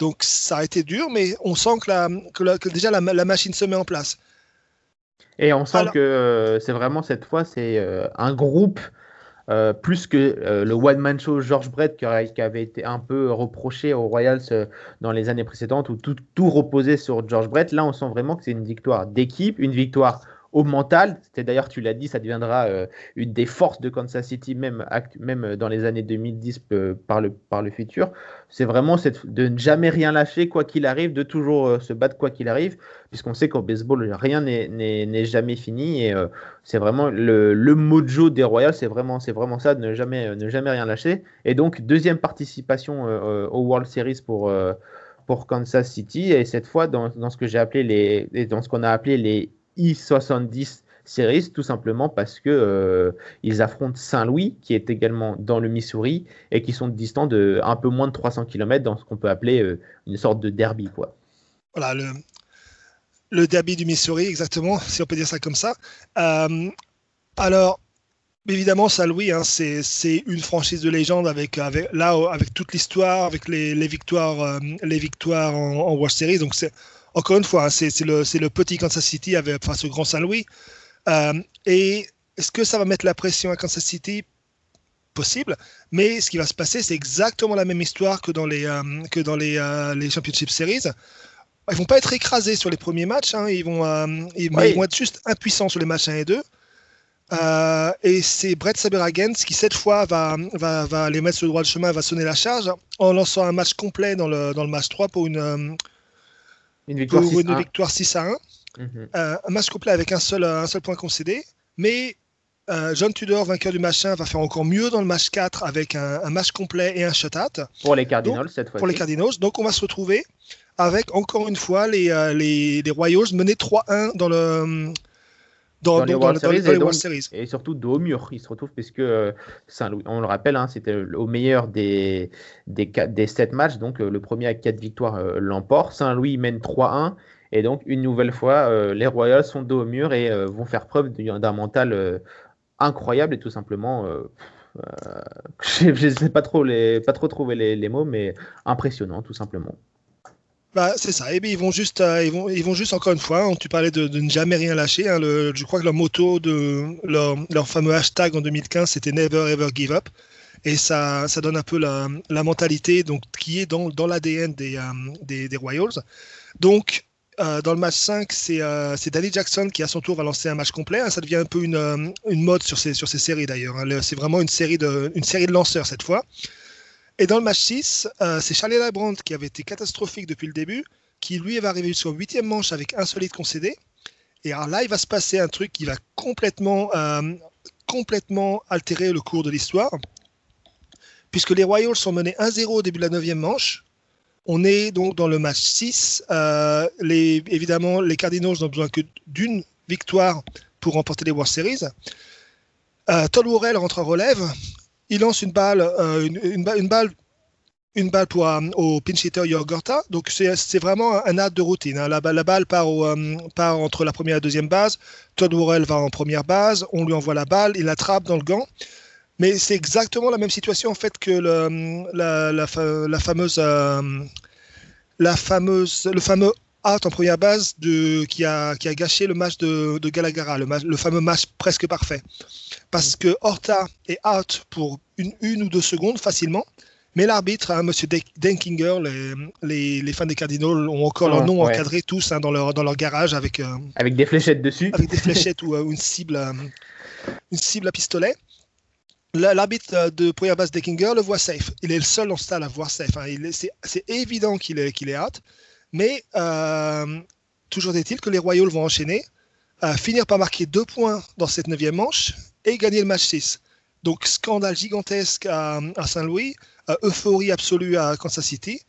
Donc ça a été dur, mais on sent que, la, que, la- que déjà la, machine se met en place. Et on sent Alors- que euh, c'est vraiment cette fois, c'est euh, un groupe euh, plus que euh, le one-man show George Brett qui, avait été un peu reproché aux Royals euh, dans les années précédentes où tout reposait sur George Brett. Là, on sent vraiment que c'est une victoire d'équipe, une victoire au mental. C'était d'ailleurs, tu l'as dit, ça deviendra euh, une des forces de Kansas City, même, même dans les années 2010 euh, par, le, par le futur. C'est vraiment cette, de ne jamais rien lâcher, quoi qu'il arrive, de toujours euh, se battre, quoi qu'il arrive, puisqu'on sait qu'au baseball, rien n'est- jamais fini. Et euh, c'est vraiment le, le mojo des Royals, c'est vraiment, vraiment ça, de ne jamais, euh, ne jamais rien lâcher. Et donc, deuxième participation euh, euh, au World Series pour. euh, pour Kansas City et cette fois dans, dans ce que j'ai appelé les dans ce qu'on a appelé les I-70 Series, tout simplement parce que euh, ils affrontent Saint-Louis, qui est également dans le Missouri, et qui sont distants de un peu moins de 300 km dans ce qu'on peut appeler euh, une sorte de derby. Quoi. Voilà, le, derby du Missouri, exactement, si on peut dire ça comme ça. Euh, alors, évidemment, Saint-Louis, hein, c'est une franchise de légende avec, avec, là, avec toute l'histoire, avec les, victoires, les victoires en, en World Series. Donc, encore une fois, hein, c'est le, petit Kansas City avec, face au grand Saint-Louis. Euh, et est-ce que ça va mettre la pression à Kansas City? Possible. Mais ce qui va se passer, c'est exactement la même histoire que dans les, euh, que dans les, euh, les Championship Series. Ils vont pas être écrasés sur les premiers matchs, hein, ils, vont, euh, ils, mais Oui. ils vont être juste impuissants sur les matchs 1 et 2. Euh, et c'est Brett Saberhagen qui cette fois va, va, va les mettre sur le droit de chemin, va sonner la charge en lançant un match complet dans le, dans le match 3 pour une, Une victoire pour une 6-1. victoire 6 à 1. Mhm. Euh, un match complet avec un seul, un seul point concédé. Mais euh, John Tudor, vainqueur du match 1, va faire encore mieux dans le match 4 avec un, un match complet et un shutout Pour les Cardinals cette fois. pour les Cardinals. Donc on va se retrouver avec encore une fois les, euh, les, les Royals menés 3-1 dans le dans, Dans les dans- World dans- dans Series, les et World donc- Series. Et surtout dos au mur, ils se retrouvent puisque euh, Saint-Louis, on le rappelle, hein, c'était au meilleur des, des, quatre- des 7 matchs, donc euh, le premier avec 4 victoires euh, l'emporte. Saint-Louis mène 3-1, et donc une nouvelle fois, euh, les Royals sont dos au mur et euh, vont faire preuve d'un mental incroyable et tout simplement, je ne sais pas trop, les, pas trop trouver les, les mots, mais impressionnant tout simplement. Bah, c'est ça. Et bien, ils vont juste, euh, ils vont, ils vont juste encore une fois. hein, tu parlais de, ne jamais rien lâcher. hein, je crois que leur moto de leur, leur fameux hashtag en 2015, c'était Never Ever Give Up. Et ça, ça donne un peu la, mentalité donc, qui est dans, dans l'ADN des, euh, des, des Royals. Donc, euh, dans le match 5, c'est Danny Jackson qui, à son tour, va lancer un match complet. hein. Ça devient un peu une, une mode sur ces, sur ces séries d'ailleurs. Le- C'est vraiment une série, de, une série de lanceurs cette fois. Et dans le match 6, euh, c'est Charlie Labrandt qui avait été catastrophique depuis le début, qui lui va arriver jusqu'au huitième manche avec un solide concédé. Et alors là, il va se passer un truc qui va complètement, euh, complètement altérer le cours de l'histoire. Puisque les Royals sont menés 1-0 au début de la neuvième manche. On est donc dans le match 6. Euh, les, évidemment, les Cardinals n'ont besoin que d'une victoire pour remporter les World Series. Euh, Todd Worrell rentre en relève. Il lance une balle, euh, une, une ba- une balle, une balle pour, euh, au pinch hitter Yorgorta. Donc c'est vraiment un acte de routine. hein. La, balle- euh, part entre la première et la deuxième base. Todd Worrell va en première base. On lui envoie la balle. Il l'attrape dans le gant. Mais c'est exactement la même situation en fait que la, la fa- la fameuse, la fameuse, le fameux out en première base de, qui, a, qui a gâché le match de, de Galagara, le, match- le fameux match presque parfait. Parce que Horta est out pour une, une ou deux secondes facilement, mais l'arbitre, hein, Monsieur De- Denkinger, les, les, les fans des Cardinals ont encore leur Ah, nom ouais. encadré tous hein, dans, leur, dans leur garage avec, euh, Avec des fléchettes dessus. avec des fléchettes ou euh, une cible, euh, une cible à pistolet. La- L'arbitre de première base Deckinger le voit safe. Il est le seul dans ce stade à voir safe. hein. C'est évident qu'il est, qu'il est out. Mais euh, toujours est-il que les Royals vont enchaîner, euh, finir par marquer deux points dans cette neuvième manche et gagner le match 6. Donc scandale gigantesque à, à Saint-Louis, euh, euphorie absolue à Kansas City.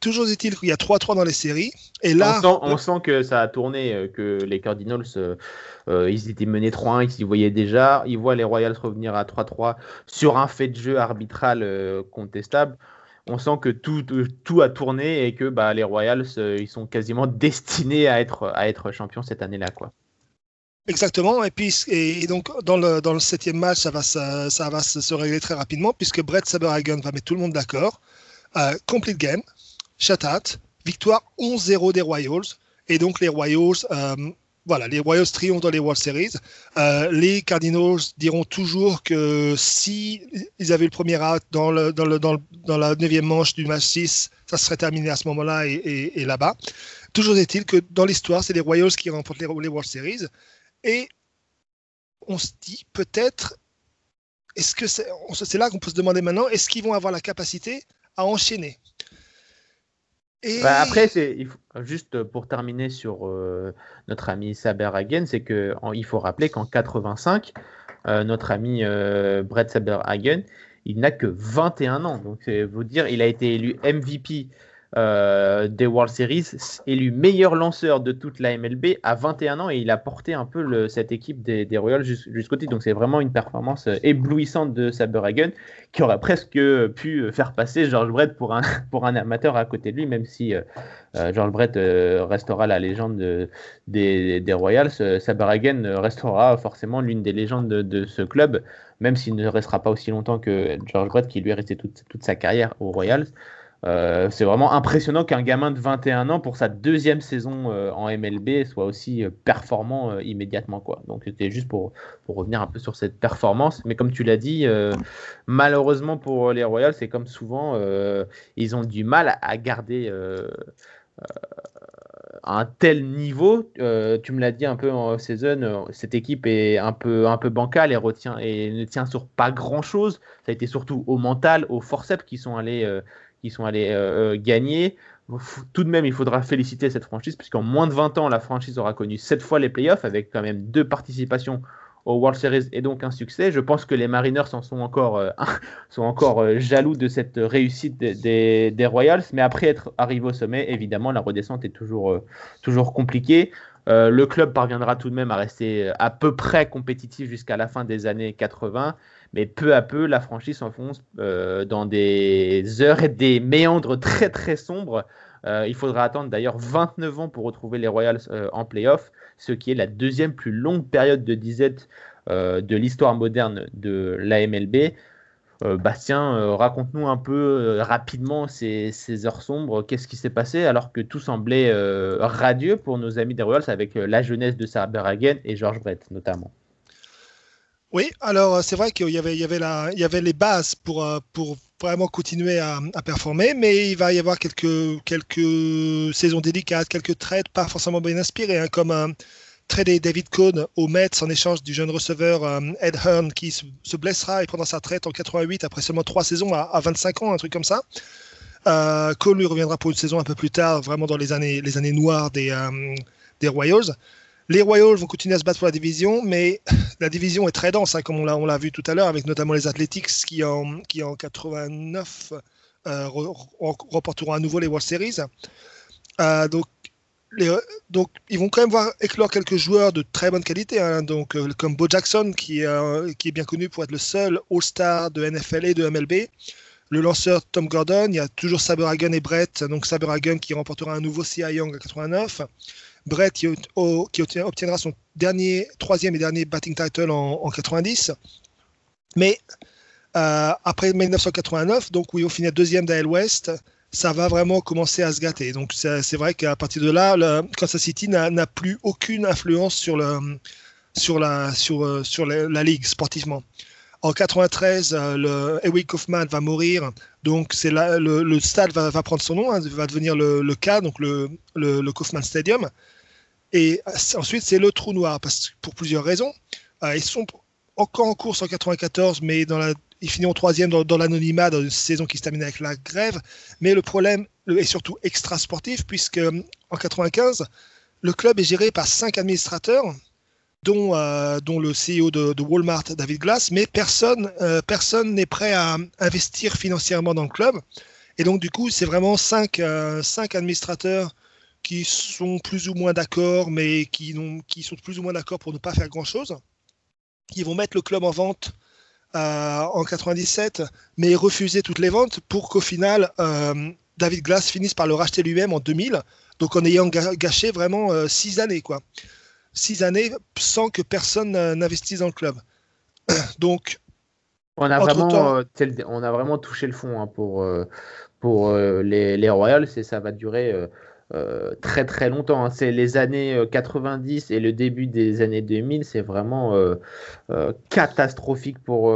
Toujours est-il qu'il y a 3-3 dans les séries. Et là, on, sent, on sent que ça a tourné, euh, que les Cardinals, euh, euh, ils étaient menés 3-1, ils s'y voyaient déjà. Ils voient les Royals revenir à 3-3 sur un fait de jeu arbitral euh, contestable. On sent que tout, a tourné et que bah, les Royals, euh, ils sont quasiment destinés à être, champions cette année-là. quoi. Exactement. Et puis, et, donc, dans le, septième match, ça va, se- régler très rapidement puisque Brett Saberhagen va mettre tout le monde d'accord. Euh, complete game, shutout, victoire 11-0 des Royals. Et donc, les Royals, euh, voilà, les Royals triomphent dans les World Series. Euh, les Cardinals diront toujours que si ils avaient le premier out dans, le, dans, le, la neuvième manche du match 6, ça serait terminé à ce moment-là et, là-bas. Toujours est-il que dans l'histoire, c'est les Royals qui remportent les, World Series. Et on se dit peut-être, est-ce que c'est là qu'on peut se demander maintenant, est-ce qu'ils vont avoir la capacité à enchaîner? Bah, après, juste pour terminer sur euh, notre ami Saber Hagen, c'est que en- il faut rappeler qu'en 85, euh, notre ami euh, Brett Saber Hagen, il n'a que 21 ans. Donc, c'est vous dire, il a été élu MVP euh, des World Series, élu meilleur lanceur de toute la MLB à 21 ans et il a porté un peu cette équipe des, Royals jus- jusqu'au titre. Donc, c'est vraiment une performance euh, éblouissante de Saber Hagen qui aurait presque pu faire passer George Brett pour un, amateur à côté de lui, même si euh, euh, George Brett euh, restera la légende de- des, des Royals. Euh, Saberhagen euh, restera forcément l'une des légendes de, ce club, même s'il ne restera pas aussi longtemps que George Brett, qui lui est resté toute sa carrière aux Royals. Euh, c'est vraiment impressionnant qu'un gamin de 21 ans, pour sa deuxième saison euh, en MLB, soit aussi euh, performant immédiatement. Donc c'était juste pour, revenir un peu sur cette performance. Mais comme tu l'as dit, malheureusement pour les Royals, c'est comme souvent, ils ont du mal à garder un tel niveau. Tu me l'as dit un peu en saison, cette équipe est un peu, bancale et, retient, et ne tient sur pas grand-chose. Ça a été surtout au mental, au forceps qui sont allés, qui sont allés euh, euh, gagner. Tout de même, il faudra féliciter cette franchise, puisqu'en moins de 20 ans, la franchise aura connu 7 fois les playoffs, avec quand même deux participations au World Series et donc un succès. Je pense que les Mariners en sont encore, euh, sont encore jaloux de cette réussite des, des, Royals, mais après être arrivé au sommet, évidemment, la redescente est toujours, toujours compliquée. Le club parviendra tout de même à rester à peu près compétitif jusqu'à la fin des années 80, mais peu à peu, la franchise s'enfonce euh, dans des heures et des méandres très très sombres. Euh, il faudra attendre d'ailleurs 29 ans pour retrouver les Royals euh, en playoff, ce qui est la deuxième plus longue période de disette de l'histoire moderne de la MLB. Euh, Bastien, raconte-nous un peu rapidement ces, heures sombres. Qu'est-ce qui s'est passé alors que tout semblait radieux pour nos amis des Royals avec la jeunesse de Saberhagen et George Brett notamment? Oui, alors c'est vrai qu'il y avait, les bases pour, euh, vraiment continuer à, performer, mais il va y avoir quelques, saisons délicates, quelques trades pas forcément bien inspirés, hein, comme un trader David Cohn aux Mets en échange du jeune receveur Ed Hearn qui se, se, blessera et prendra sa retraite en 88 après seulement trois saisons à, à 25 ans, un truc comme ça. Euh, lui reviendra pour une saison un peu plus tard, vraiment dans les années, noires des Royals. Les Royals vont continuer à se battre pour la division, mais la division est très dense, hein, comme on l'a vu tout à l'heure, avec notamment les Athletics qui en, qui en 89 euh, remporteront à nouveau les World Series. Euh, donc, ils vont quand même voir éclore quelques joueurs de très bonne qualité, hein, donc, euh, comme Bo Jackson, qui, est bien connu pour être le seul All-Star de NFL et de MLB. Le lanceur Tom Gordon, il y a toujours Saberhagen et Brett, donc Saberhagen qui remportera un nouveau CI Young en 89. Brett qui, obtiendra son dernier, troisième et dernier batting title en, en 90. Mais euh, après 1989, donc où ils vont finir deuxième d'AL West, ça va vraiment commencer à se gâter. Donc c'est vrai qu'à partir de là, Kansas City n'a plus aucune influence sur, la, la ligue sportivement. En 93, le Eric Kaufman va mourir, donc c'est le, stade va, prendre son nom, hein, va devenir le, K, donc le, le, Kaufman Stadium. Et ensuite, c'est le trou noir, pour plusieurs raisons. Euh, ils sont encore en course en 94, mais dans la, ils finiront troisième dans, l'anonymat dans une saison qui se termine avec la grève. Mais le problème est surtout extra sportif, puisque en 95, le club est géré par cinq administrateurs dont, euh, dont le CEO de, Walmart, David Glass, mais personne euh, personne n'est prêt à investir financièrement dans le club. Et donc, du coup, c'est vraiment cinq, euh, cinq administrateurs qui sont plus ou moins d'accord, mais qui, qui sont plus ou moins d'accord pour ne pas faire grand-chose. Ils vont mettre le club en vente en 97, mais refuser toutes les ventes pour qu'au final, David Glass finisse par le racheter lui-même en 2000, donc en ayant gâché vraiment six années. quoi. Six années sans que personne euh, n'investisse dans le club. Donc, On a, vraiment, euh, tel- on a vraiment touché le fond hein, pour, euh, pour les, les Royals et ça va durer euh, très très longtemps. hein. C'est les années euh, 90 et le début des années 2000, c'est vraiment euh, euh, catastrophique pour,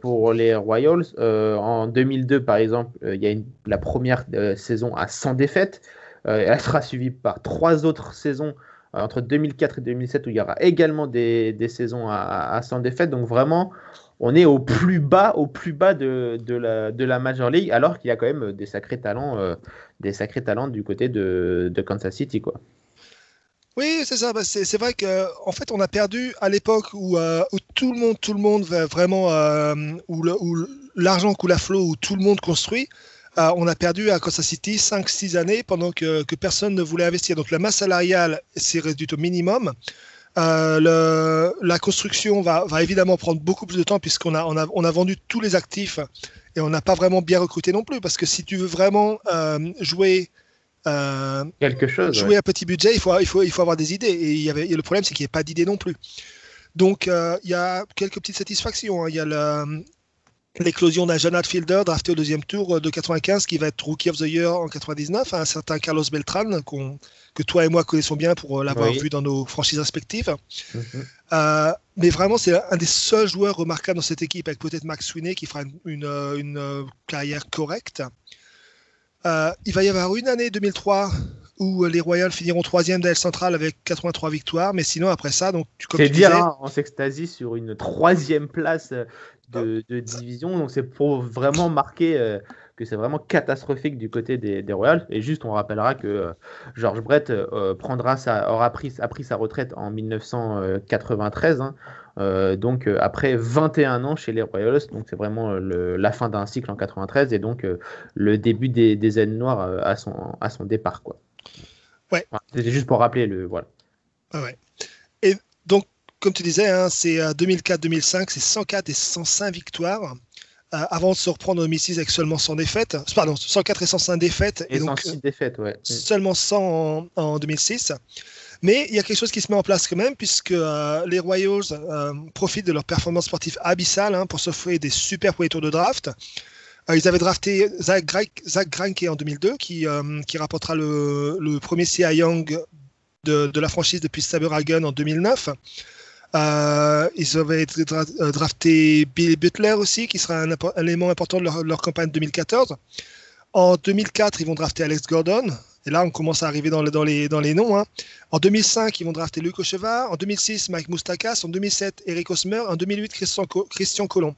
pour les Royals. En 2002, par exemple, il y a une- la première saison à 100 défaites. Elle sera suivie par trois autres saisons entre 2004 et 2007 où il y aura également des, des saisons à, à 100 défaites. Donc vraiment, on est au plus bas, au plus bas de, de la, de la Major League, alors qu'il y a quand même des sacrés talents, euh, des sacrés talents du côté de, de Kansas City, quoi. Oui, c'est ça. Bah, c'est vrai que en fait, on a perdu à l'époque où, euh, où tout le monde, tout le monde vraiment euh, où l'argent coule à flot, où tout le monde construit. Euh, on a perdu à Kansas City 5-6 années pendant que, que personne ne voulait investir. Donc la masse salariale s'est réduite au minimum. Euh, le- la construction va, va évidemment prendre beaucoup plus de temps puisqu'on a, on a, on a vendu tous les actifs et on n'a pas vraiment bien recruté non plus. Parce que si tu veux vraiment euh, jouer euh, Quelque chose. jouer à petit budget, il faut, il faut, il faut avoir des idées. Et, il y avait, et le problème, c'est qu'il n'y a pas d'idées non plus. Donc, il y a quelques petites satisfactions. hein. Il y a le- l'éclosion d'un jeune outfielder drafté au deuxième tour de 95 qui va être Rookie of the Year en 99, un certain Carlos Beltran, que toi et moi connaissons bien pour euh, l'avoir Oui. vu dans nos franchises respectives. Mhm. Euh, mais vraiment, c'est un des seuls joueurs remarquables dans cette équipe, avec peut-être Max Sweeney qui fera une, une, euh, une, euh, carrière correcte. Euh, il va y avoir une année 2003 où les Royals finiront troisième d'AL Central avec 83 victoires, mais sinon après ça, donc tu- C'est tu dire, hein, on s'extasie sur une troisième place euh, de, de division. Donc c'est pour vraiment marquer euh, que c'est vraiment catastrophique du côté des, des Royals. Et juste, on rappellera que euh, George Brett euh, prendra sa, aura pris, a pris sa retraite en 1993. hein. Euh, donc après 21 ans chez les Royals, donc c'est vraiment le- la fin d'un cycle en 93 et donc le début des, des ailes noires à, son, à son départ. Quoi. Ouais. C'était juste pour rappeler le. Voilà. Ah ouais. Et donc, comme tu disais, hein, c'est euh, 2004-2005, c'est 104 et 105 victoires. euh, avant de se reprendre en 2006 avec seulement 100 défaites. Pardon, 104 et 105 défaites. Et, Et, donc, 106 défaites, ouais. seulement 100 en, en 2006. Mais il y a quelque chose qui se met en place quand même, puisque euh, les Royals euh, profitent de leur performance sportive abyssale hein, pour s'offrir des super premiers tours de draft. Euh, ils avaient drafté Zach, Zach Greinke en 2002, qui, euh, qui rapportera le, le premier Cy Young de, de la franchise depuis Saberhagen en 2009. Euh, ils avaient dra- euh, drafté Bill Butler aussi, qui sera un, élément important de leur, leur campagne 2014. En 2004, ils vont drafter Alex Gordon. Et là, on commence à arriver dans, le- dans les, dans les noms. hein. En 2005, ils vont drafter Luc Ocheva. En 2006, Mike Moustakas. En 2007, Eric Osmer. En 2008, Christian, Co- Christian Colomb.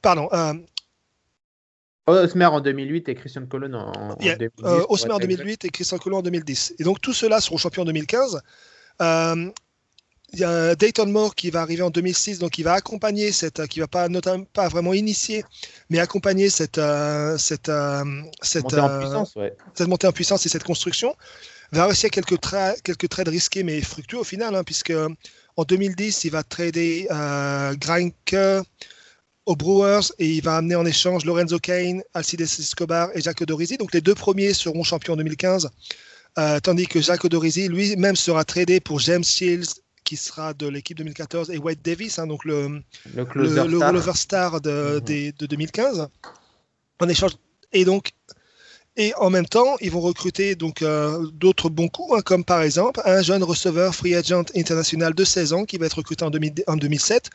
Pardon, euh, Osmer en 2008 et Christian Colon en, en Yeah, 2010. euh, pour Osmer en être exact. 2008 et Christian Colomb en 2010. Et donc tous ceux-là seront champions en 2015. Euh, Il y a Dayton Moore qui va arriver en 2006, donc il va accompagner cette, euh, qui va pas notamment pas vraiment initier, mais accompagner cette euh, cette euh, cette, Monter en euh, puissance, ouais. cette montée en puissance et cette construction. Va réussir quelques, tra- quelques trades risqués mais fructueux au final, hein, puisque en 2010, il va trader euh, Greinke aux Brewers et il va amener en échange Lorenzo Kane, Alcides Escobar et Jacques Odorizzi. Donc les deux premiers seront champions en 2015, euh, tandis que Jacques Odorizzi lui-même sera tradé pour James Shields qui sera de l'équipe 2014 et Wade Davis, hein, donc le, Le closer le star. de, Mhm. des- de 2015 en échange et donc et en même temps ils vont recruter donc euh, d'autres bons coups hein, comme par exemple un jeune receveur free agent international de 16 ans qui va être recruté en, 2000 en 2007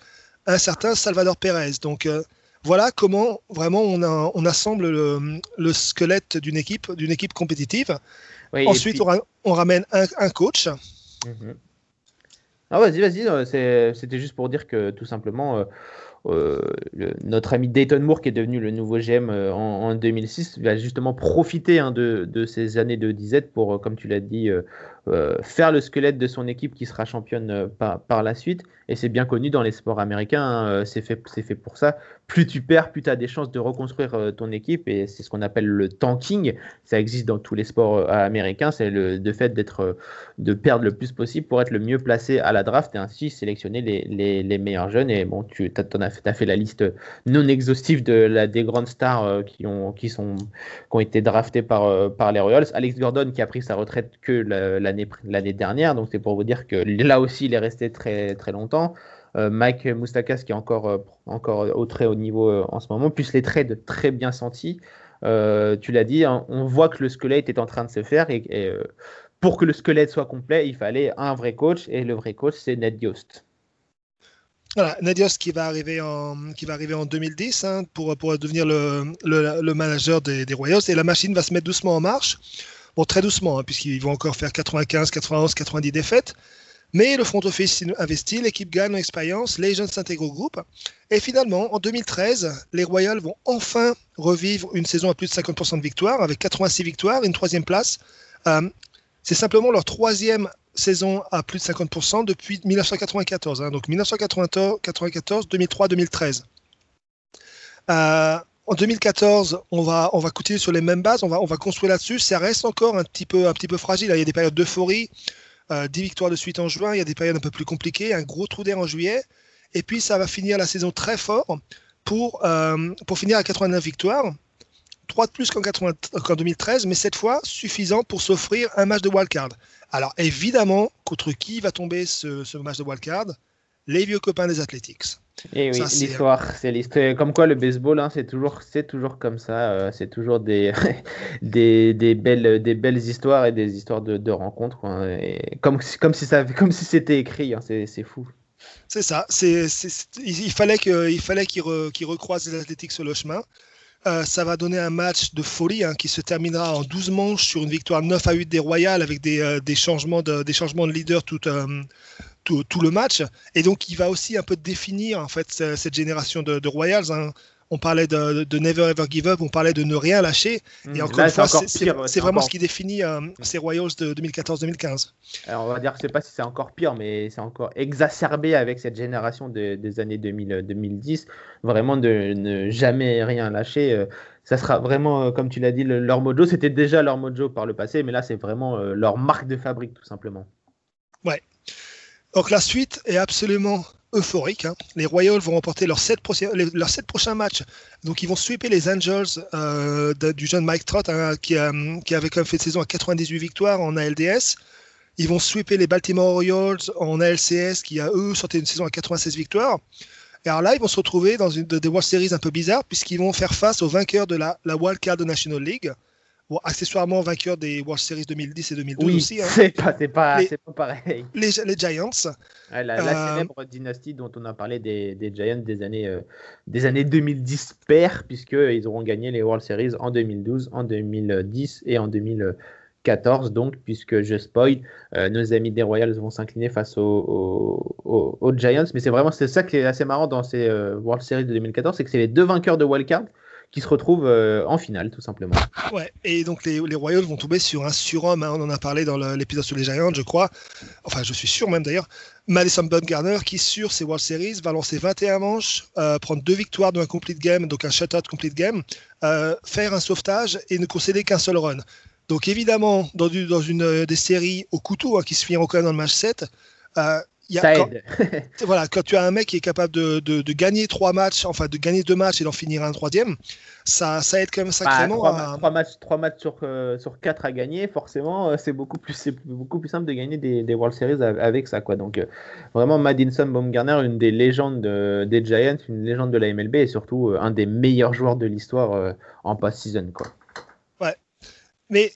un certain Salvador Perez donc euh, voilà comment vraiment on, a- on assemble le, le squelette d'une équipe d'une équipe compétitive Oui, ensuite puis- on, ra- on ramène un, un coach Mhm. Ah, vas-y, vas-y. euh, C'était juste pour dire que tout simplement, euh, euh, notre ami Dayton Moore, qui est devenu le nouveau GM en, en 2006, va justement profiter hein, de, ces années de disette pour, comme tu l'as dit, euh, faire le squelette de son équipe qui sera championne euh, par, par la suite. Et c'est bien connu dans les sports américains, hein, euh, c'est fait, fait pour ça. Plus tu perds, plus tu as des chances de reconstruire ton équipe. Et c'est ce qu'on appelle le tanking. Ça existe dans tous les sports américains. C'est le, le fait d'être, de perdre le plus possible pour être le mieux placé à la draft et ainsi sélectionner les, les, les meilleurs jeunes. Et bon, tu as fait as fait la liste non exhaustive de la, des grandes stars qui, ont, qui, sont, qui ont été draftées par, par les Royals. Alex Gordon qui a pris sa retraite que l'année l'année dernière, donc c'est pour vous dire que là aussi il est resté très, très longtemps. Euh, Mike Moustakas qui est encore, encore au très haut niveau en ce moment, plus les trades très bien sentis. tu l'as dit, hein, on voit que le squelette est en train de se faire et, et pour que le squelette soit complet, il fallait un vrai coach et le vrai coach c'est Ned Yost. Voilà, Nadios qui va arriver en, qui va arriver en 2010 hein, pour, pour devenir le, le, le manager des, des, Royals et la machine va se mettre doucement en marche. Bon, très doucement, hein, puisqu'ils vont encore faire 95, 91, 90 défaites. Mais le front office investit, l'équipe gagne en expérience, les jeunes s'intègrent au groupe. Et finalement, en 2013, les Royals vont enfin revivre une saison à plus de 50% de victoires, avec 86 victoires, une troisième place. Euh, c'est simplement leur troisième saison à plus de 50% depuis 1994. Hein, donc 1994, 2003, 2013. Euh, en 2014, on va, on va continuer sur les mêmes bases, on va, on va construire là-dessus. Ça reste encore un petit peu, fragile. Il y a des périodes d'euphorie, euh, 10 victoires de suite en juin, il y a des périodes un peu plus compliquées, un gros trou d'air en juillet. Et puis ça va finir la saison très fort pour, euh, finir à 89 victoires. 3 de plus qu'en qu 2013, mais cette fois suffisant pour s'offrir un match de wildcard. Alors évidemment, contre qui va tomber ce, ce match de wildcard? Les vieux copains des Athletics. Et oui, l'histoire, c'est l'histoire. Comme quoi, le baseball, hein, c'est toujours, c'est toujours comme ça. Euh, c'est toujours des, des, des, belles, des belles histoires et des histoires de, de rencontres. Quoi. Et comme, comme si ça, comme si c'était écrit. Hein, c'est, fou. C'est ça. C'est, il fallait qu'il il fallait qu'il, re, qu'il recroise les Athletics sur le chemin. Euh, ça va donner un match de folie hein, qui se terminera en 12 manches sur une victoire 9 à 8 des Royals avec des, euh, des, changements, de, des changements de leader tout, tout, tout, le match. Et donc, il va aussi un peu définir en fait cette génération de, de Royals. Hein. On parlait de, de, Never Ever Give Up, on parlait de ne rien lâcher. Mmh. Et encore Là, une fois, c'est vraiment encore... ce qui définit euh, ces Royals de 2014-2015. Alors, on va dire, je ne sais pas si c'est encore pire, mais c'est encore exacerbé avec cette génération de, des années 2000, 2010. Vraiment de ne jamais rien lâcher. Euh, ça sera vraiment, euh, comme tu l'as dit, le, leur mojo. C'était déjà leur mojo par le passé, mais là, c'est vraiment euh, leur marque de fabrique, tout simplement. Ouais. Donc la suite est absolument euphorique. Hein. Les Royals vont remporter leurs sept, leurs sept prochains matchs. Donc, ils vont sweeper les Angels euh, du jeune Mike Trott, hein, qui, a, qui, avait quand même fait de saison à 98 victoires en ALDS. Ils vont sweeper les Baltimore Orioles en ALCS, qui a eux sorti une saison à 96 victoires. Et alors là, ils vont se retrouver dans une des World Series un peu bizarres, puisqu'ils vont faire face aux vainqueurs de la, la Wild Card National League. Bon, accessoirement vainqueur des World Series 2010 et 2012 oui, aussi. Hein. C'est pas, pas, pas, pareil. Les, les Giants. Ouais, la, la euh... célèbre dynastie dont on a parlé des, des Giants des années, euh, des années 2010 perd, puisqu'ils auront gagné les World Series en 2012, en 2010 et en 2014. Donc, puisque je spoil, euh, nos amis des Royals vont s'incliner face aux, aux, aux, Giants. Mais c'est vraiment c'est ça qui est assez marrant dans ces World Series de 2014, c'est que c'est les deux vainqueurs de Wildcard qui se retrouvent euh, en finale, tout simplement. Ouais, et donc les, Royals vont tomber sur un surhomme, hein, on en a parlé dans l'épisode sur les Giants, je crois, enfin je suis sûr même d'ailleurs, Madison Bumgarner qui sur ces World Series va lancer 21 manches, euh, prendre deux victoires dans un complete game, donc un shutout complete game, euh, faire un sauvetage et ne concéder qu'un seul run. Donc évidemment, dans, une des séries au couteau hein, qui se finiront quand même dans le match 7, euh, y a, ça quand, voilà, quand tu as un mec qui est capable de, de, de, gagner trois matchs, enfin de gagner deux matchs et d'en finir un troisième, ça, ça aide quand même sacrément. Bah, trois, à... trois, matchs, trois matchs sur, euh, sur quatre à gagner, forcément, euh, c'est beaucoup plus, c'est beaucoup plus simple de gagner des, des World Series avec ça, quoi. Donc euh, vraiment, Madison Baumgartner, une des légendes de, des Giants, une légende de la MLB et surtout euh, un des meilleurs joueurs de l'histoire euh, en post-season, quoi. Ouais, mais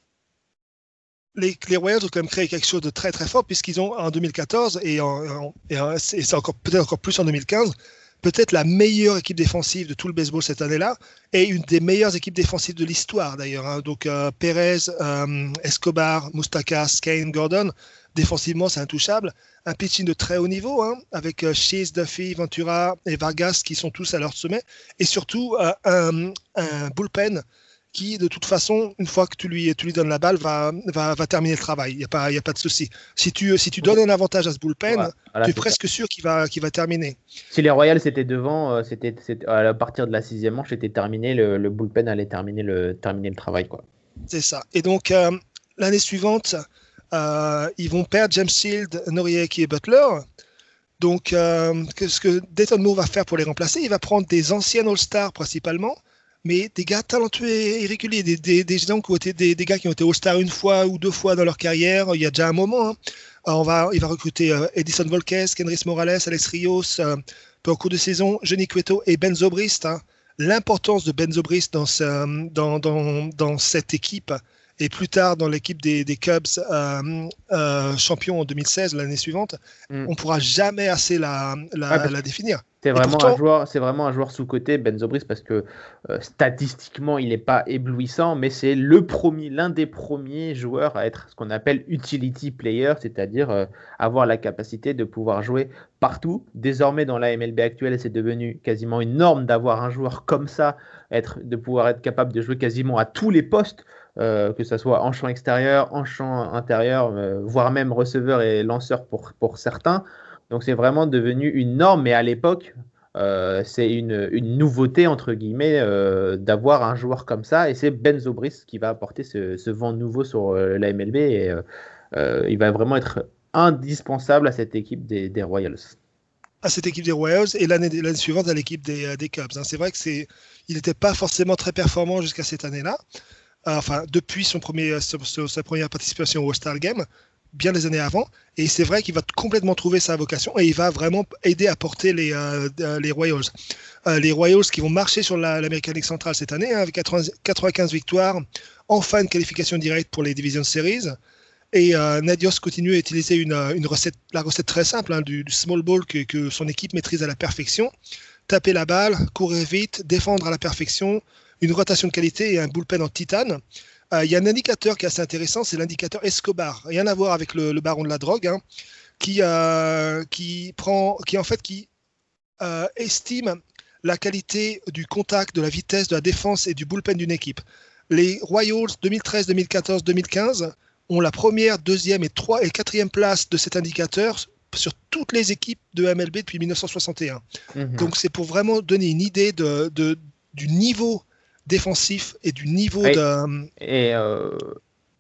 les, Royals ont quand même créé quelque chose de très très fort puisqu'ils ont en 2014 et, c'est encore peut-être encore plus en 2015 peut-être la meilleure équipe défensive de tout le baseball cette année-là et une des meilleures équipes défensives de l'histoire d'ailleurs. Hein. Donc euh, Perez, euh, Escobar, Mustakas, Kane, Gordon, défensivement c'est intouchable. Un pitching de très haut niveau hein, avec euh, Duffy, Ventura et Vargas qui sont tous à leur sommet et surtout euh, un bullpen qui, de toute façon, une fois que tu lui, tu lui donnes la balle, va, va, va terminer le travail. Il n'y a, pas, y a pas de souci. Si tu, si tu donnes un avantage à ce bullpen, voilà, voilà, tu es presque ça. sûr qu'il va, terminer. Si les Royals étaient devant, euh, c'était, à partir de la sixième manche, c'était terminé. Le, le, bullpen allait terminer le, terminer le travail. Quoi. C'est ça. Et donc, euh, l'année suivante, euh, ils vont perdre James Shield, Noriaki et Butler. Donc, euh, ce que Dayton Moore va faire pour les remplacer, il va prendre des anciens All-Stars principalement, mais des gars talentueux et réguliers, des, gens qui ont été des, gars qui ont été All-Star une fois ou deux fois dans leur carrière. Il y a déjà un moment. hein. On va, il va recruter euh, Edison Volquez, Kenris Morales, Alex Rios, euh, peu en cours de saison, Johnny Cueto et Ben Zobrist. hein. L'importance de Ben ce- dans, dans, dans cette équipe et plus tard dans l'équipe des, des Cubs euh, euh, champions en 2016, l'année suivante, Mm. on pourra jamais assez la, la, Ouais, parce la définir. C'est vraiment, pourtant- un joueur, c'est vraiment un joueur sous-côté, Ben Zobrist, parce que euh, statistiquement, il n'est pas éblouissant, mais c'est le premier, l'un des premiers joueurs à être ce qu'on appelle utility player, c'est-à-dire euh, avoir la capacité de pouvoir jouer partout. Désormais, dans la MLB actuelle, c'est devenu quasiment une norme d'avoir un joueur comme ça, être, de pouvoir être capable de jouer quasiment à tous les postes, euh, que ce soit en champ extérieur, en champ intérieur, euh, voire même receveur et lanceur pour, pour certains. Donc c'est vraiment devenu une norme, mais à l'époque, euh, c'est une, une nouveauté, entre guillemets, d'avoir un joueur comme ça. Et c'est Ben Zobrist qui va apporter ce, ce vent nouveau sur la MLB. Et il va vraiment être indispensable à cette équipe des, des Royals. à cette équipe des Royals et l'année suivante à l'équipe des, des Cubs. hein. C'est vrai que c'est, il n'était pas forcément très performant jusqu'à cette année-là. Euh, Enfin, depuis son- sa première participation au All-Star Game, bien des années avant. Et c'est vrai qu'il va complètement trouver sa vocation et il va vraiment aider à porter les, euh, euh, les Royals. Euh, les Royals qui vont marcher sur la- l'American League centrale cette année, hein, avec 80 95 victoires, enfin une qualification directe pour les Division Series. Et euh, Nadios continue à utiliser une, euh, recette, la recette très simple hein, du, small ball que son équipe maîtrise à la perfection. Taper la balle, courir vite, défendre à la perfection, une rotation de qualité et un bullpen en titane. Euh, Il y a un indicateur qui est assez intéressant, c'est l'indicateur Escobar. Rien à voir avec le, le baron de la drogue, hein, qui, euh, qui prend, qui en fait qui euh, estime la qualité du contact, de la vitesse, de la défense et du bullpen d'une équipe. Les Royals 2013, 2014, 2015 ont la première, deuxième et trois et quatrième place de cet indicateur sur toutes les équipes de MLB depuis 1961. Mhm. Donc c'est pour vraiment donner une idée de, de- du niveau défensif et du niveau Oui. de... Et euh,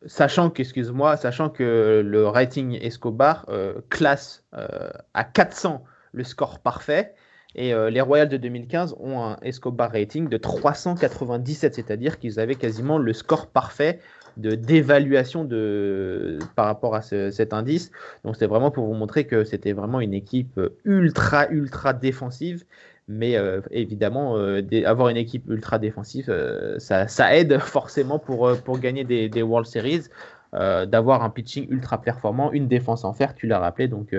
sachant que, excuse-moi, sachant que le rating Escobar euh, classe euh, à 400 le score parfait, et les Royals de 2015 ont un Escobar rating de 397, c'est-à-dire qu'ils avaient quasiment le score parfait de d'évaluation de par rapport à ce- cet indice. Donc c'est vraiment pour vous montrer que c'était vraiment une équipe ultra ultra défensive. Mais euh, évidemment, euh, avoir une équipe ultra défensive, euh, ça, ça aide forcément pour, pour gagner des, des World Series. d'avoir un pitching ultra performant, une défense en fer, tu l'as rappelé. Donc,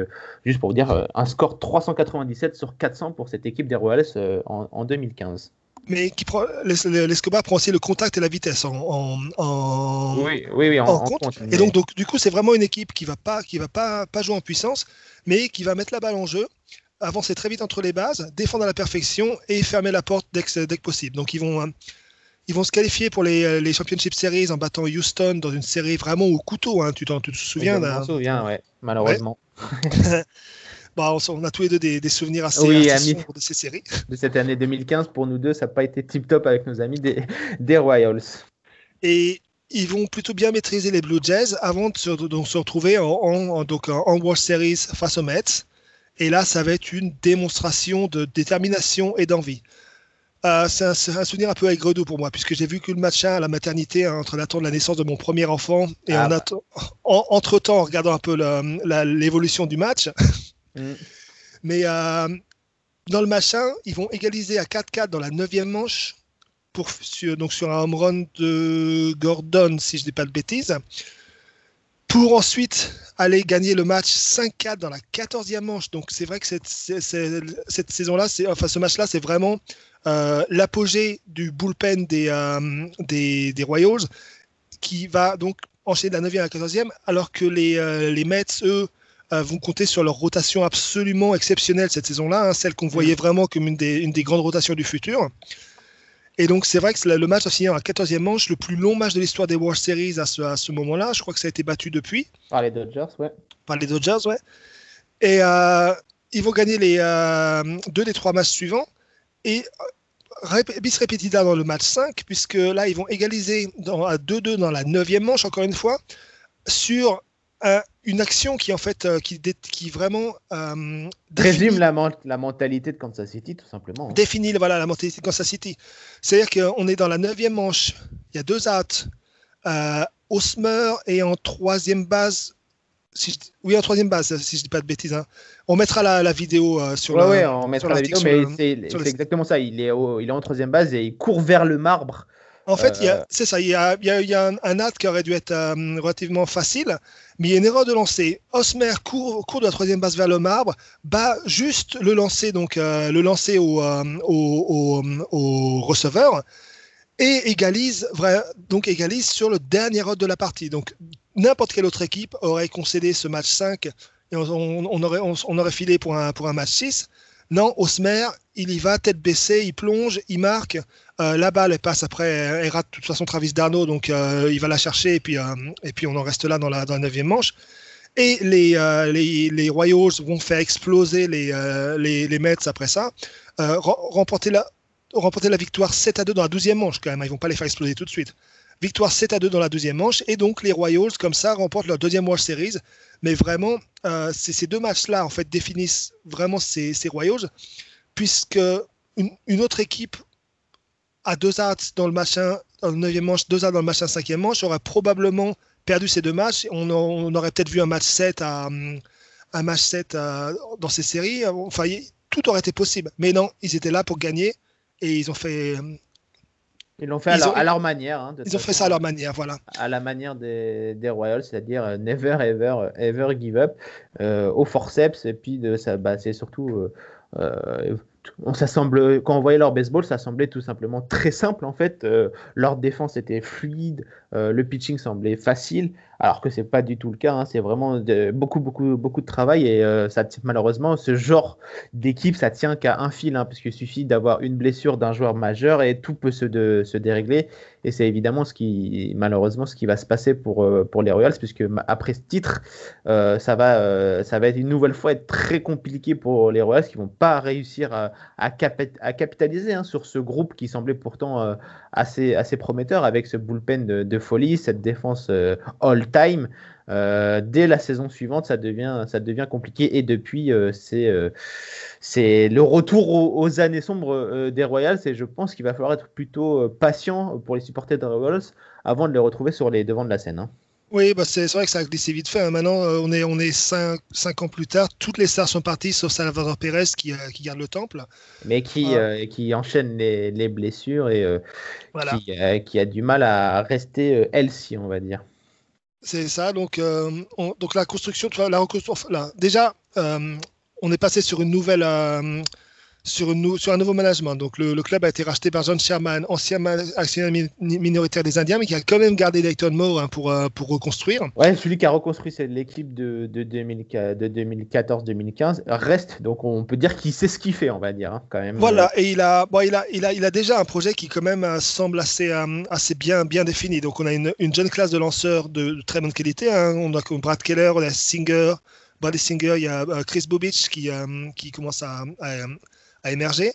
juste pour vous dire, un score 397 sur 400 pour cette équipe des Royals en, en 2015. Mais qui prend, l'Es- l'Escobar prend aussi le contact et la vitesse en, en- en- Oui, oui, oui, en, compte. Et donc, donc, du coup, c'est vraiment une équipe qui va pas, qui va pas, pas jouer en puissance, mais qui va mettre la balle en jeu, avancer très vite entre les bases, défendre à la perfection et fermer la porte dès que, dès que possible. Donc, ils vont, euh, ils vont se qualifier pour les, les Championship Series en battant Houston dans une série vraiment au couteau. hein. Tu te souviens je m'en souviens, ouais, malheureusement. Bah, on, a tous les deux des, des souvenirs assez, Oui, assez ami. sombres de ces séries. De cette année 2015, pour nous deux, ça n'a pas été tip-top avec nos amis des, des Royals. Et ils vont plutôt bien maîtriser les Blue Jays avant de se, donc, se retrouver en, en- en- donc, en World Series face aux Mets. Et là, ça va être une démonstration de détermination et d'envie. Euh, c'est un, souvenir un peu aigre-doux pour moi, puisque j'ai vu que le match à la maternité hein, entre l'attente de la naissance de mon premier enfant et Ah en bah. en- entre-temps, en regardant un peu l'évolution du match. Mm. Mais euh, dans le machin, ils vont égaliser à 4-4 dans la neuvième manche, pour, sur, donc sur un home run de Gordon, si je ne dis pas de bêtises, pour ensuite aller gagner le match 5-4 dans la 14e manche. Donc c'est vrai que cette, cette saison-là, enfin ce match-là, c'est vraiment euh, l'apogée du bullpen des, euh, des, des Royals, qui va donc enchaîner de la 9e à la 14e, alors que les, euh, les Mets, eux, vont compter sur leur rotation absolument exceptionnelle cette saison-là, hein, celle qu'on voyait vraiment comme une des, une des grandes rotations du futur. Et donc c'est vrai que le match a fini en 14e manche, le plus long match de l'histoire des World Series à ce, à ce moment-là. Je crois que ça a été battu depuis Par les Dodgers, ouais. par les Dodgers, ouais. Et euh, ils vont gagner les euh, deux des trois matchs suivants. Et euh, rép- bis repetida dans le match 5, puisque là, ils vont égaliser dans, à 2-2 dans la neuvième manche, encore une fois, sur un- une action qui en fait euh, qui, vraiment euh, Résume la, men- la mentalité de Kansas City, tout simplement. hein. définit voilà, la mentalité de Kansas City. C'est-à-dire qu'on est dans la neuvième manche, il y a deux hâtes. Euh, Osmer est en troisième base. Si je- oui, en troisième base, si je dis pas de bêtises. hein. On mettra la, la vidéo euh, sur Ouais, le. ouais, on mettra la vidéo, mais c'est exactement ça. Il est, au- il est en troisième base et il court vers le marbre. En fait, Euh, c'est ça. Il y a, il y a- il y a un, un qui aurait dû être euh, relativement facile, mais il y a une erreur de lancer. Osmer court, court de la troisième base vers le marbre, bat juste le lancer, donc euh, le lancer au, au, au- au receveur et égalise, vrai- donc égalise sur le dernier hôte de la partie. Donc n'importe quelle autre équipe aurait concédé ce match 5 et on, on- on aurait, on, on aurait filé pour un, pour un match 6. Non, Osmer, il y va tête baissée, il plonge, il marque. Euh, la balle, passe après, elle rate de toute façon Travis Darno, donc euh, il va la chercher et puis, euh, et puis on en reste là dans la, dans la 9 manche. Et les, euh, les, les Royals vont faire exploser les, les, les Mets après ça, rem- remporter, la, remporter la victoire 7 à 2 dans la 12e manche quand même, hein, ils vont pas les faire exploser tout de suite. Victoire 7 à 2 dans la deuxième manche, et donc les Royals, comme ça, remportent leur deuxième World Series. Mais vraiment, euh, ces deux matchs-là, en fait, définissent vraiment ces, Royals, puisque une, autre équipe à deux hâtes dans le machin, dans le 9e manche, deux hâtes dans le machin 5e manche, aurait probablement perdu ces deux matchs. On, aurait peut-être vu un match 7 à, un match 7 à- dans ces séries. Enfin, tout aurait été possible. Mais non, ils étaient là pour gagner et ils ont fait, Ils l'ont fait à Ils leur, ont- à leur manière. hein, ils ont fait ça à leur manière. Voilà. à la manière des, des Royals, c'est-à-dire euh, never ever ever give up euh, au forceps et puis de ça bah, c'est surtout euh, euh, on semble quand on voyait leur baseball ça semblait tout simplement très simple en fait Euh, leur défense était fluide euh, le pitching semblait facile alors que c'est pas du tout le cas hein. c'est vraiment beaucoup beaucoup beaucoup de travail et euh, malheureusement ce genre d'équipe ça tient qu'à un fil hein, parce qu'il suffit d'avoir une blessure d'un joueur majeur et tout peut se, se dérégler et c'est évidemment ce qui, malheureusement, ce qui va se passer pour, euh, pour les Royals, puisque après ce titre, ça, va, ça va être une nouvelle fois être très compliqué pour les Royals qui vont pas réussir à, à, capi- à capitaliser hein, sur ce groupe qui semblait pourtant assez, assez prometteur avec ce bullpen de folie, cette défense euh, all-time. Euh, dès la saison suivante, ça devient, ça devient compliqué et depuis, euh, c'est euh, le retour aux, années sombres des Royals et je pense qu'il va falloir être plutôt patient pour les supporters des Royals avant de les retrouver sur les devants de la scène. hein. Oui, bah c'est vrai que ça a glissé vite fait. hein. Maintenant, euh, on est, on est cinq, cinq ans plus tard. Toutes les stars sont parties, sauf Salvador Pérez qui, euh, qui garde le temple. Mais qui, Ah. euh, qui enchaîne les, les blessures et euh, Voilà. qui, qui a du mal à rester healthy, on va dire. C'est ça. Donc, on- donc la construction, la reconstruction. Là, déjà, on est passé sur une nouvelle, sur, une nou- sur un nouveau management. Donc, le, le club a été racheté par John Sherman, ancien actionnaire mi- minoritaire des Indiens, mais qui a quand même gardé Dayton Moore hein, pour, euh, pour reconstruire. Ouais, celui qui a reconstruit l'équipe de, de, 2000 de 2014-2015 reste, donc on peut dire qu'il sait ce qu'il fait, on va dire, hein, quand même. Voilà, et il a, bon, il a, il a, il a déjà un projet qui quand même euh, semble assez, euh, assez bien, bien défini. Donc on a une, une jeune classe de lanceurs de, de très bonne qualité. hein. On a comme Brad Keller, on a Singer, Bradley Singer, il y a euh, Chris Bobich qui, euh, qui commence à, à, à émerger.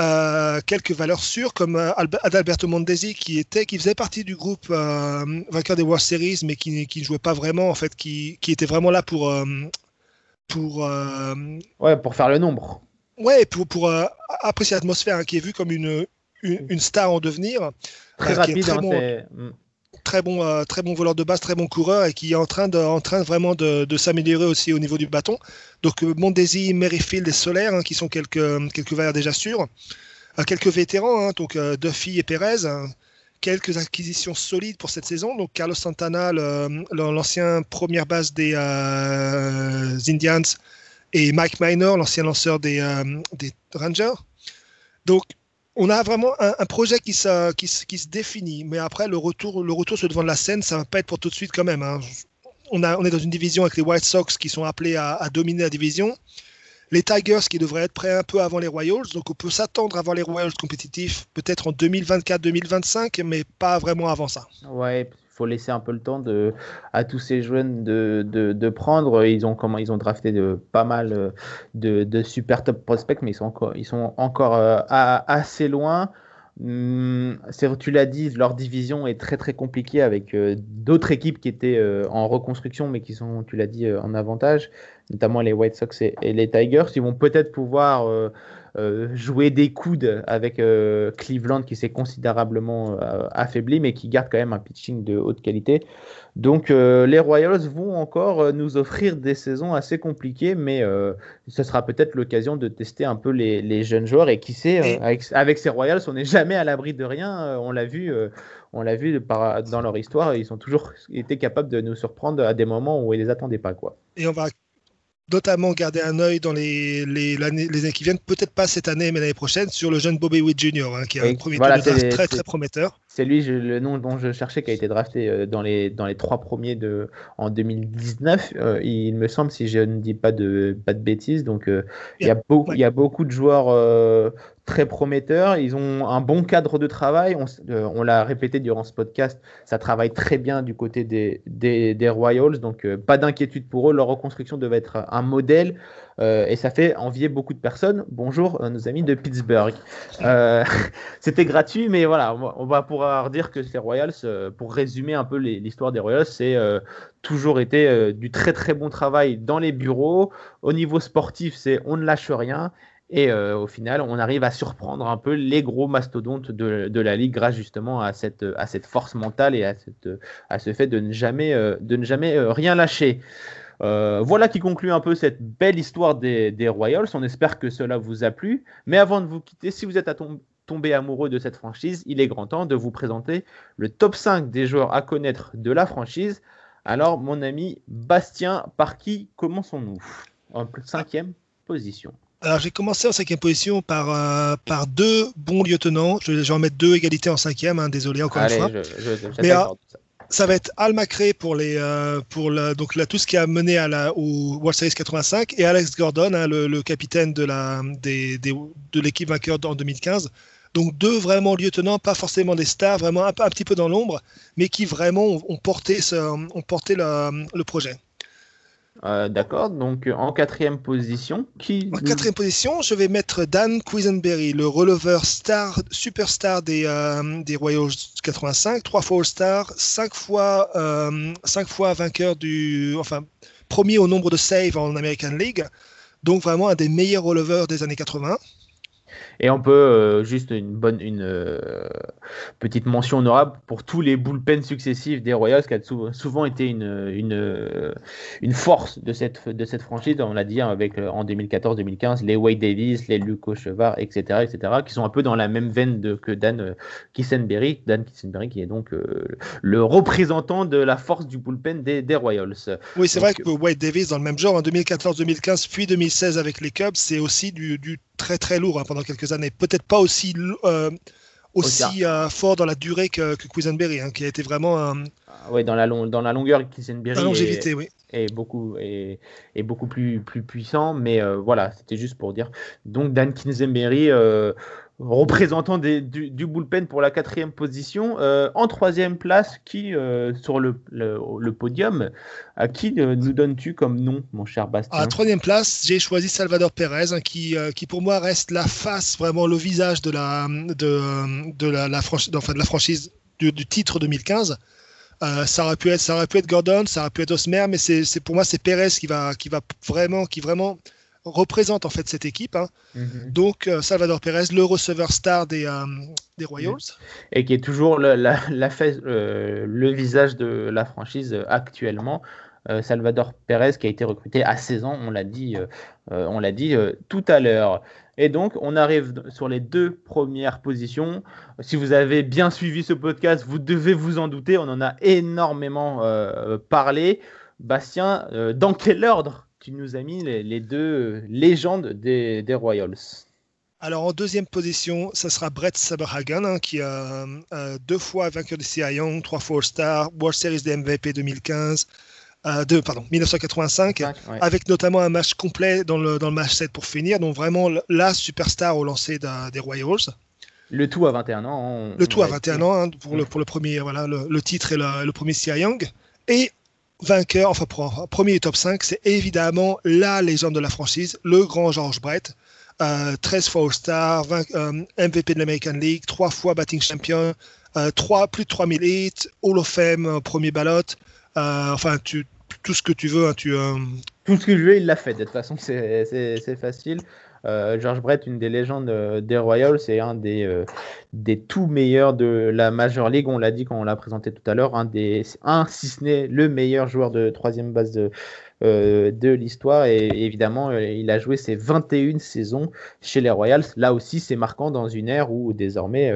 Euh, quelques valeurs sûres comme euh, Albe- Adalberto Mondesi qui était qui faisait partie du groupe euh, vainqueur des World Series mais qui, qui ne jouait pas vraiment en fait qui, qui était vraiment là pour euh, pour Ouais, pour faire le nombre. Ouais, pour, pour apprécier l'atmosphère, hein, qui est vue comme une, une, une star en devenir. Très rapide. très hein, bon. Très bon, euh, très bon voleur de base, très bon coureur et qui est en train, de, en train vraiment de, s'améliorer aussi au niveau du bâton. Donc euh, Mondesi, Merrifield et Solaire, hein, qui sont quelques, quelques valeurs déjà sûres. Euh, quelques vétérans, hein, donc Duffy et Perez. hein. quelques acquisitions solides pour cette saison. Donc Carlos Santana, l'ancien première base des Indians, et Mike Minor, l'ancien lanceur des, des Rangers. Donc, on a vraiment un, projet qui se, définit. Mais après, le retour, le retour sur le devant de la scène, ça va pas être pour tout de suite quand même. hein. On, est dans une division avec les White Sox qui sont appelés à, à dominer la division. Les Tigers qui devraient être prêts un peu avant les Royals. Donc, on peut s'attendre avant les Royals compétitifs, peut-être en 2024-2025, mais pas vraiment avant ça. Ouais, faut laisser un peu le temps de, à tous ces jeunes de, de, prendre. Ils ont, comment, ils ont drafté de, pas mal euh, de, super top prospects, mais ils sont encore, ils sont encore euh, à- assez loin. Hum, tu l'as dit, leur division est très très compliquée avec euh, d'autres équipes qui étaient en reconstruction mais qui sont, tu l'as dit, en avantage, notamment les White Sox et, les Tigers. Ils vont peut-être pouvoir jouer des coudes avec euh, Cleveland qui s'est considérablement euh, affaibli mais qui garde quand même un pitching de haute qualité. Donc euh, les Royals vont encore euh, nous offrir des saisons assez compliquées, mais euh, ce sera peut-être l'occasion de tester un peu les, les jeunes joueurs. Et qui sait, euh, avec, avec ces Royals, on n'est jamais à l'abri de rien. Euh, on l'a vu, euh, on l'a vu dans leur histoire. Ils ont toujours été capables de nous surprendre à des moments où ils les attendaient pas, quoi. Et on va notamment garder un œil dans les, les, années qui viennent, peut-être pas cette année, mais l'année prochaine, sur le jeune Bobby Witt Jr., hein, qui est Oui, un premier voilà, tour de draft très très prometteur. C'est lui je- le nom dont je cherchais qui a été drafté euh, dans les, dans les trois premiers de, en 2019, euh, il me semble, si je ne dis pas de, pas de bêtises. Donc, euh, il, y a beau- Ouais. il y a beaucoup de joueurs euh, très prometteurs. Ils ont un bon cadre de travail. Euh, on l'a répété durant ce podcast, ça travaille très bien du côté des, des, Royals. Donc, euh, pas d'inquiétude pour eux. Leur reconstruction devait être un modèle. euh, et ça fait envier beaucoup de personnes. Bonjour, nos amis de Pittsburgh. C'était gratuit, mais voilà, on va- pouvoir dire que ces Royals, pour résumer un peu les- l'histoire des Royals, c'est toujours été du très très bon travail dans les bureaux. Au niveau sportif, c'est on ne lâche rien. Et euh, au final, on arrive à surprendre un peu les gros mastodontes de, la ligue grâce justement à cette, force mentale et à, ce fait de ne jamais, euh, de euh, rien lâcher. Voilà qui conclut un peu cette belle histoire des, Royals. On espère que cela vous a plu. Mais avant de vous quitter, si vous êtes tombé amoureux de cette franchise, il est grand temps de vous présenter le top 5 des joueurs à connaître de la franchise. Alors, mon ami Bastien, par qui commençons-nous? En cinquième position. Alors j'ai commencé en cinquième position par, euh, par deux bons lieutenants. Je vais je vais en mettre deux égalités en cinquième, hein, désolé encore Allez, une fois. je, je, je- Mais, j'attaque ça. Va être Al Macrae pour, les, euh, pour la- donc là, tout ce qui a mené à la, au World Series 85 et Alex Gordon, hein, le, le capitaine de la- des- des- de l'équipe vainqueur en 2015. Donc deux vraiment lieutenants, pas forcément des stars, vraiment un, un petit peu dans l'ombre, mais qui vraiment ont, ont porté, ce, ont porté le, le projet. Euh, D'accord, donc euh, en quatrième position, qui En quatrième position, je vais mettre Dan Quisenberry, le releveur star, superstar des, euh, des Royals 85, trois fois All-Star, cinq fois, euh, cinq fois vainqueur du, enfin, premier au nombre de saves en American League. Donc vraiment un des meilleurs releveurs des années 80. Et on peut euh, juste une bonne une euh, petite mention honorable pour tous les bullpens successifs des Royals qui a sou- souvent été une, une, euh, une force de cette, de cette franchise. On l'a dit hein, avec en 2014-2015 les Wade Davis, les Luco Chevar, etc., etc., qui sont un peu dans la même veine de, que Dan Kissenberry, Dan Kissenberry qui est donc euh, le représentant de la force du bullpen des, des Royals. Oui, c'est vrai que Wade Davis, dans le même genre, en 2014-2015, puis 2016 avec les Cubs, c'est aussi du, du très très lourd hein, pendant quelques années. Peut-être pas aussi, euh, aussi euh, fort dans la durée que, que Quisenberry, hein, qui a été vraiment un, Ah Ouais, dans la, long- dans la longueur, Kissenberry la est- longévité, oui. est beaucoup est, est beaucoup plus plus puissant mais euh, voilà c'était juste pour dire donc Dan Kinzenberry euh, représentant du, bullpen pour la quatrième position Euh, en troisième place qui euh, sur le, podium à qui euh, nous donnes-tu comme nom mon cher Bastien À troisième place, j'ai choisi Salvador Perez, hein, qui, qui pour moi reste la face, vraiment le visage de la, de, de la, la enfin, de la franchise du, titre 2015. Euh, ça aurait pu être, ça aurait pu être Gordon, ça aurait pu être Osmer, mais c'est pour moi c'est Perez qui va, qui va vraiment, qui vraiment représente en fait cette équipe. hein. Mhm. Donc euh, Salvador Perez, le receveur star des, euh, des Royals. et qui est toujours le, la, la fait- euh, le visage de la franchise actuellement. Euh, Salvador Perez qui a été recruté à 16 ans, on l'a dit, on l'a dit tout à l'heure. Et donc on arrive sur les deux premières positions. Si vous avez bien suivi ce podcast, vous devez vous en douter, on en a énormément euh, parlé. Bastien, euh, dans quel ordre? Tu nous as mis les, les deux légendes des, des Royals Alors en deuxième position, ça sera Brett Saberhagen, hein, qui a euh, deux fois vainqueur de Cy Young, trois fois All-Star, World Series de MVP 2015, euh, de, pardon, 1985, Ouais. avec notamment un match complet dans le, dans le match 7 pour finir, donc vraiment la superstar au lancer des Royals. Le tout à 21 ans. on- Le tout à l'a 21 dit. ans hein, pour, le, pour le premier, voilà, le, le titre et le, le premier Cy Young. Et vainqueur, enfin premier top 5, c'est évidemment la légende de la franchise, le grand George Brett, euh, 13 fois All-Star, 20, euh, MVP de l'American League, 3 fois batting champion, euh, 3, plus de 3000 hits, Hall of Fame, euh, premier ballot. Euh, enfin, tout ce que tu veux. hein, tu, Tout ce que je veux, il l'a fait. De toute façon, c'est facile. Euh, George Brett, une des légendes euh, des Royals, c'est un des, euh, des tout meilleurs de la Major League. On l'a dit quand on l'a présenté tout à l'heure, un des un si ce n'est le meilleur joueur de troisième base de, de l'histoire. Et évidemment, il a joué ses 21 saisons chez les Royals. Là aussi, c'est marquant dans une ère où désormais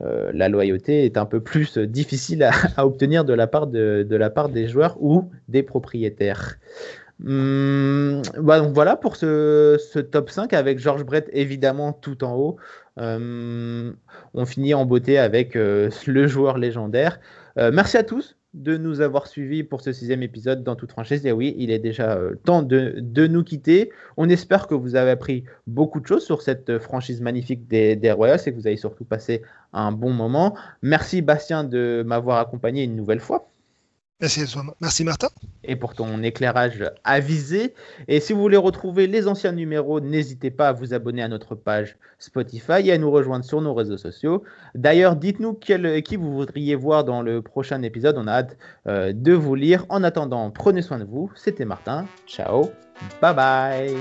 la loyauté est un peu plus difficile à, à obtenir de la part de, de la part des joueurs ou des propriétaires. Hum, bah, donc voilà pour ce, top 5 avec George Brett évidemment tout en haut. Hum, on finit en beauté avec euh, le joueur légendaire. Euh, merci à tous de nous avoir suivis pour ce sixième épisode dans toute franchise. Et oui, il est déjà euh, temps de, nous quitter. On espère que vous avez appris beaucoup de choses sur cette franchise magnifique des Royals et que vous avez surtout passé un bon moment. Merci Bastien de m'avoir accompagné une nouvelle fois merci, Martin. et pour ton éclairage avisé. Et si vous voulez retrouver les anciens numéros, n'hésitez pas à vous abonner à notre page Spotify et à nous rejoindre sur nos réseaux sociaux. D'ailleurs, dites-nous qui vous voudriez voir dans le prochain épisode. On a hâte euh, de vous lire. En attendant, prenez soin de vous. C'était Martin. Ciao. Bye bye.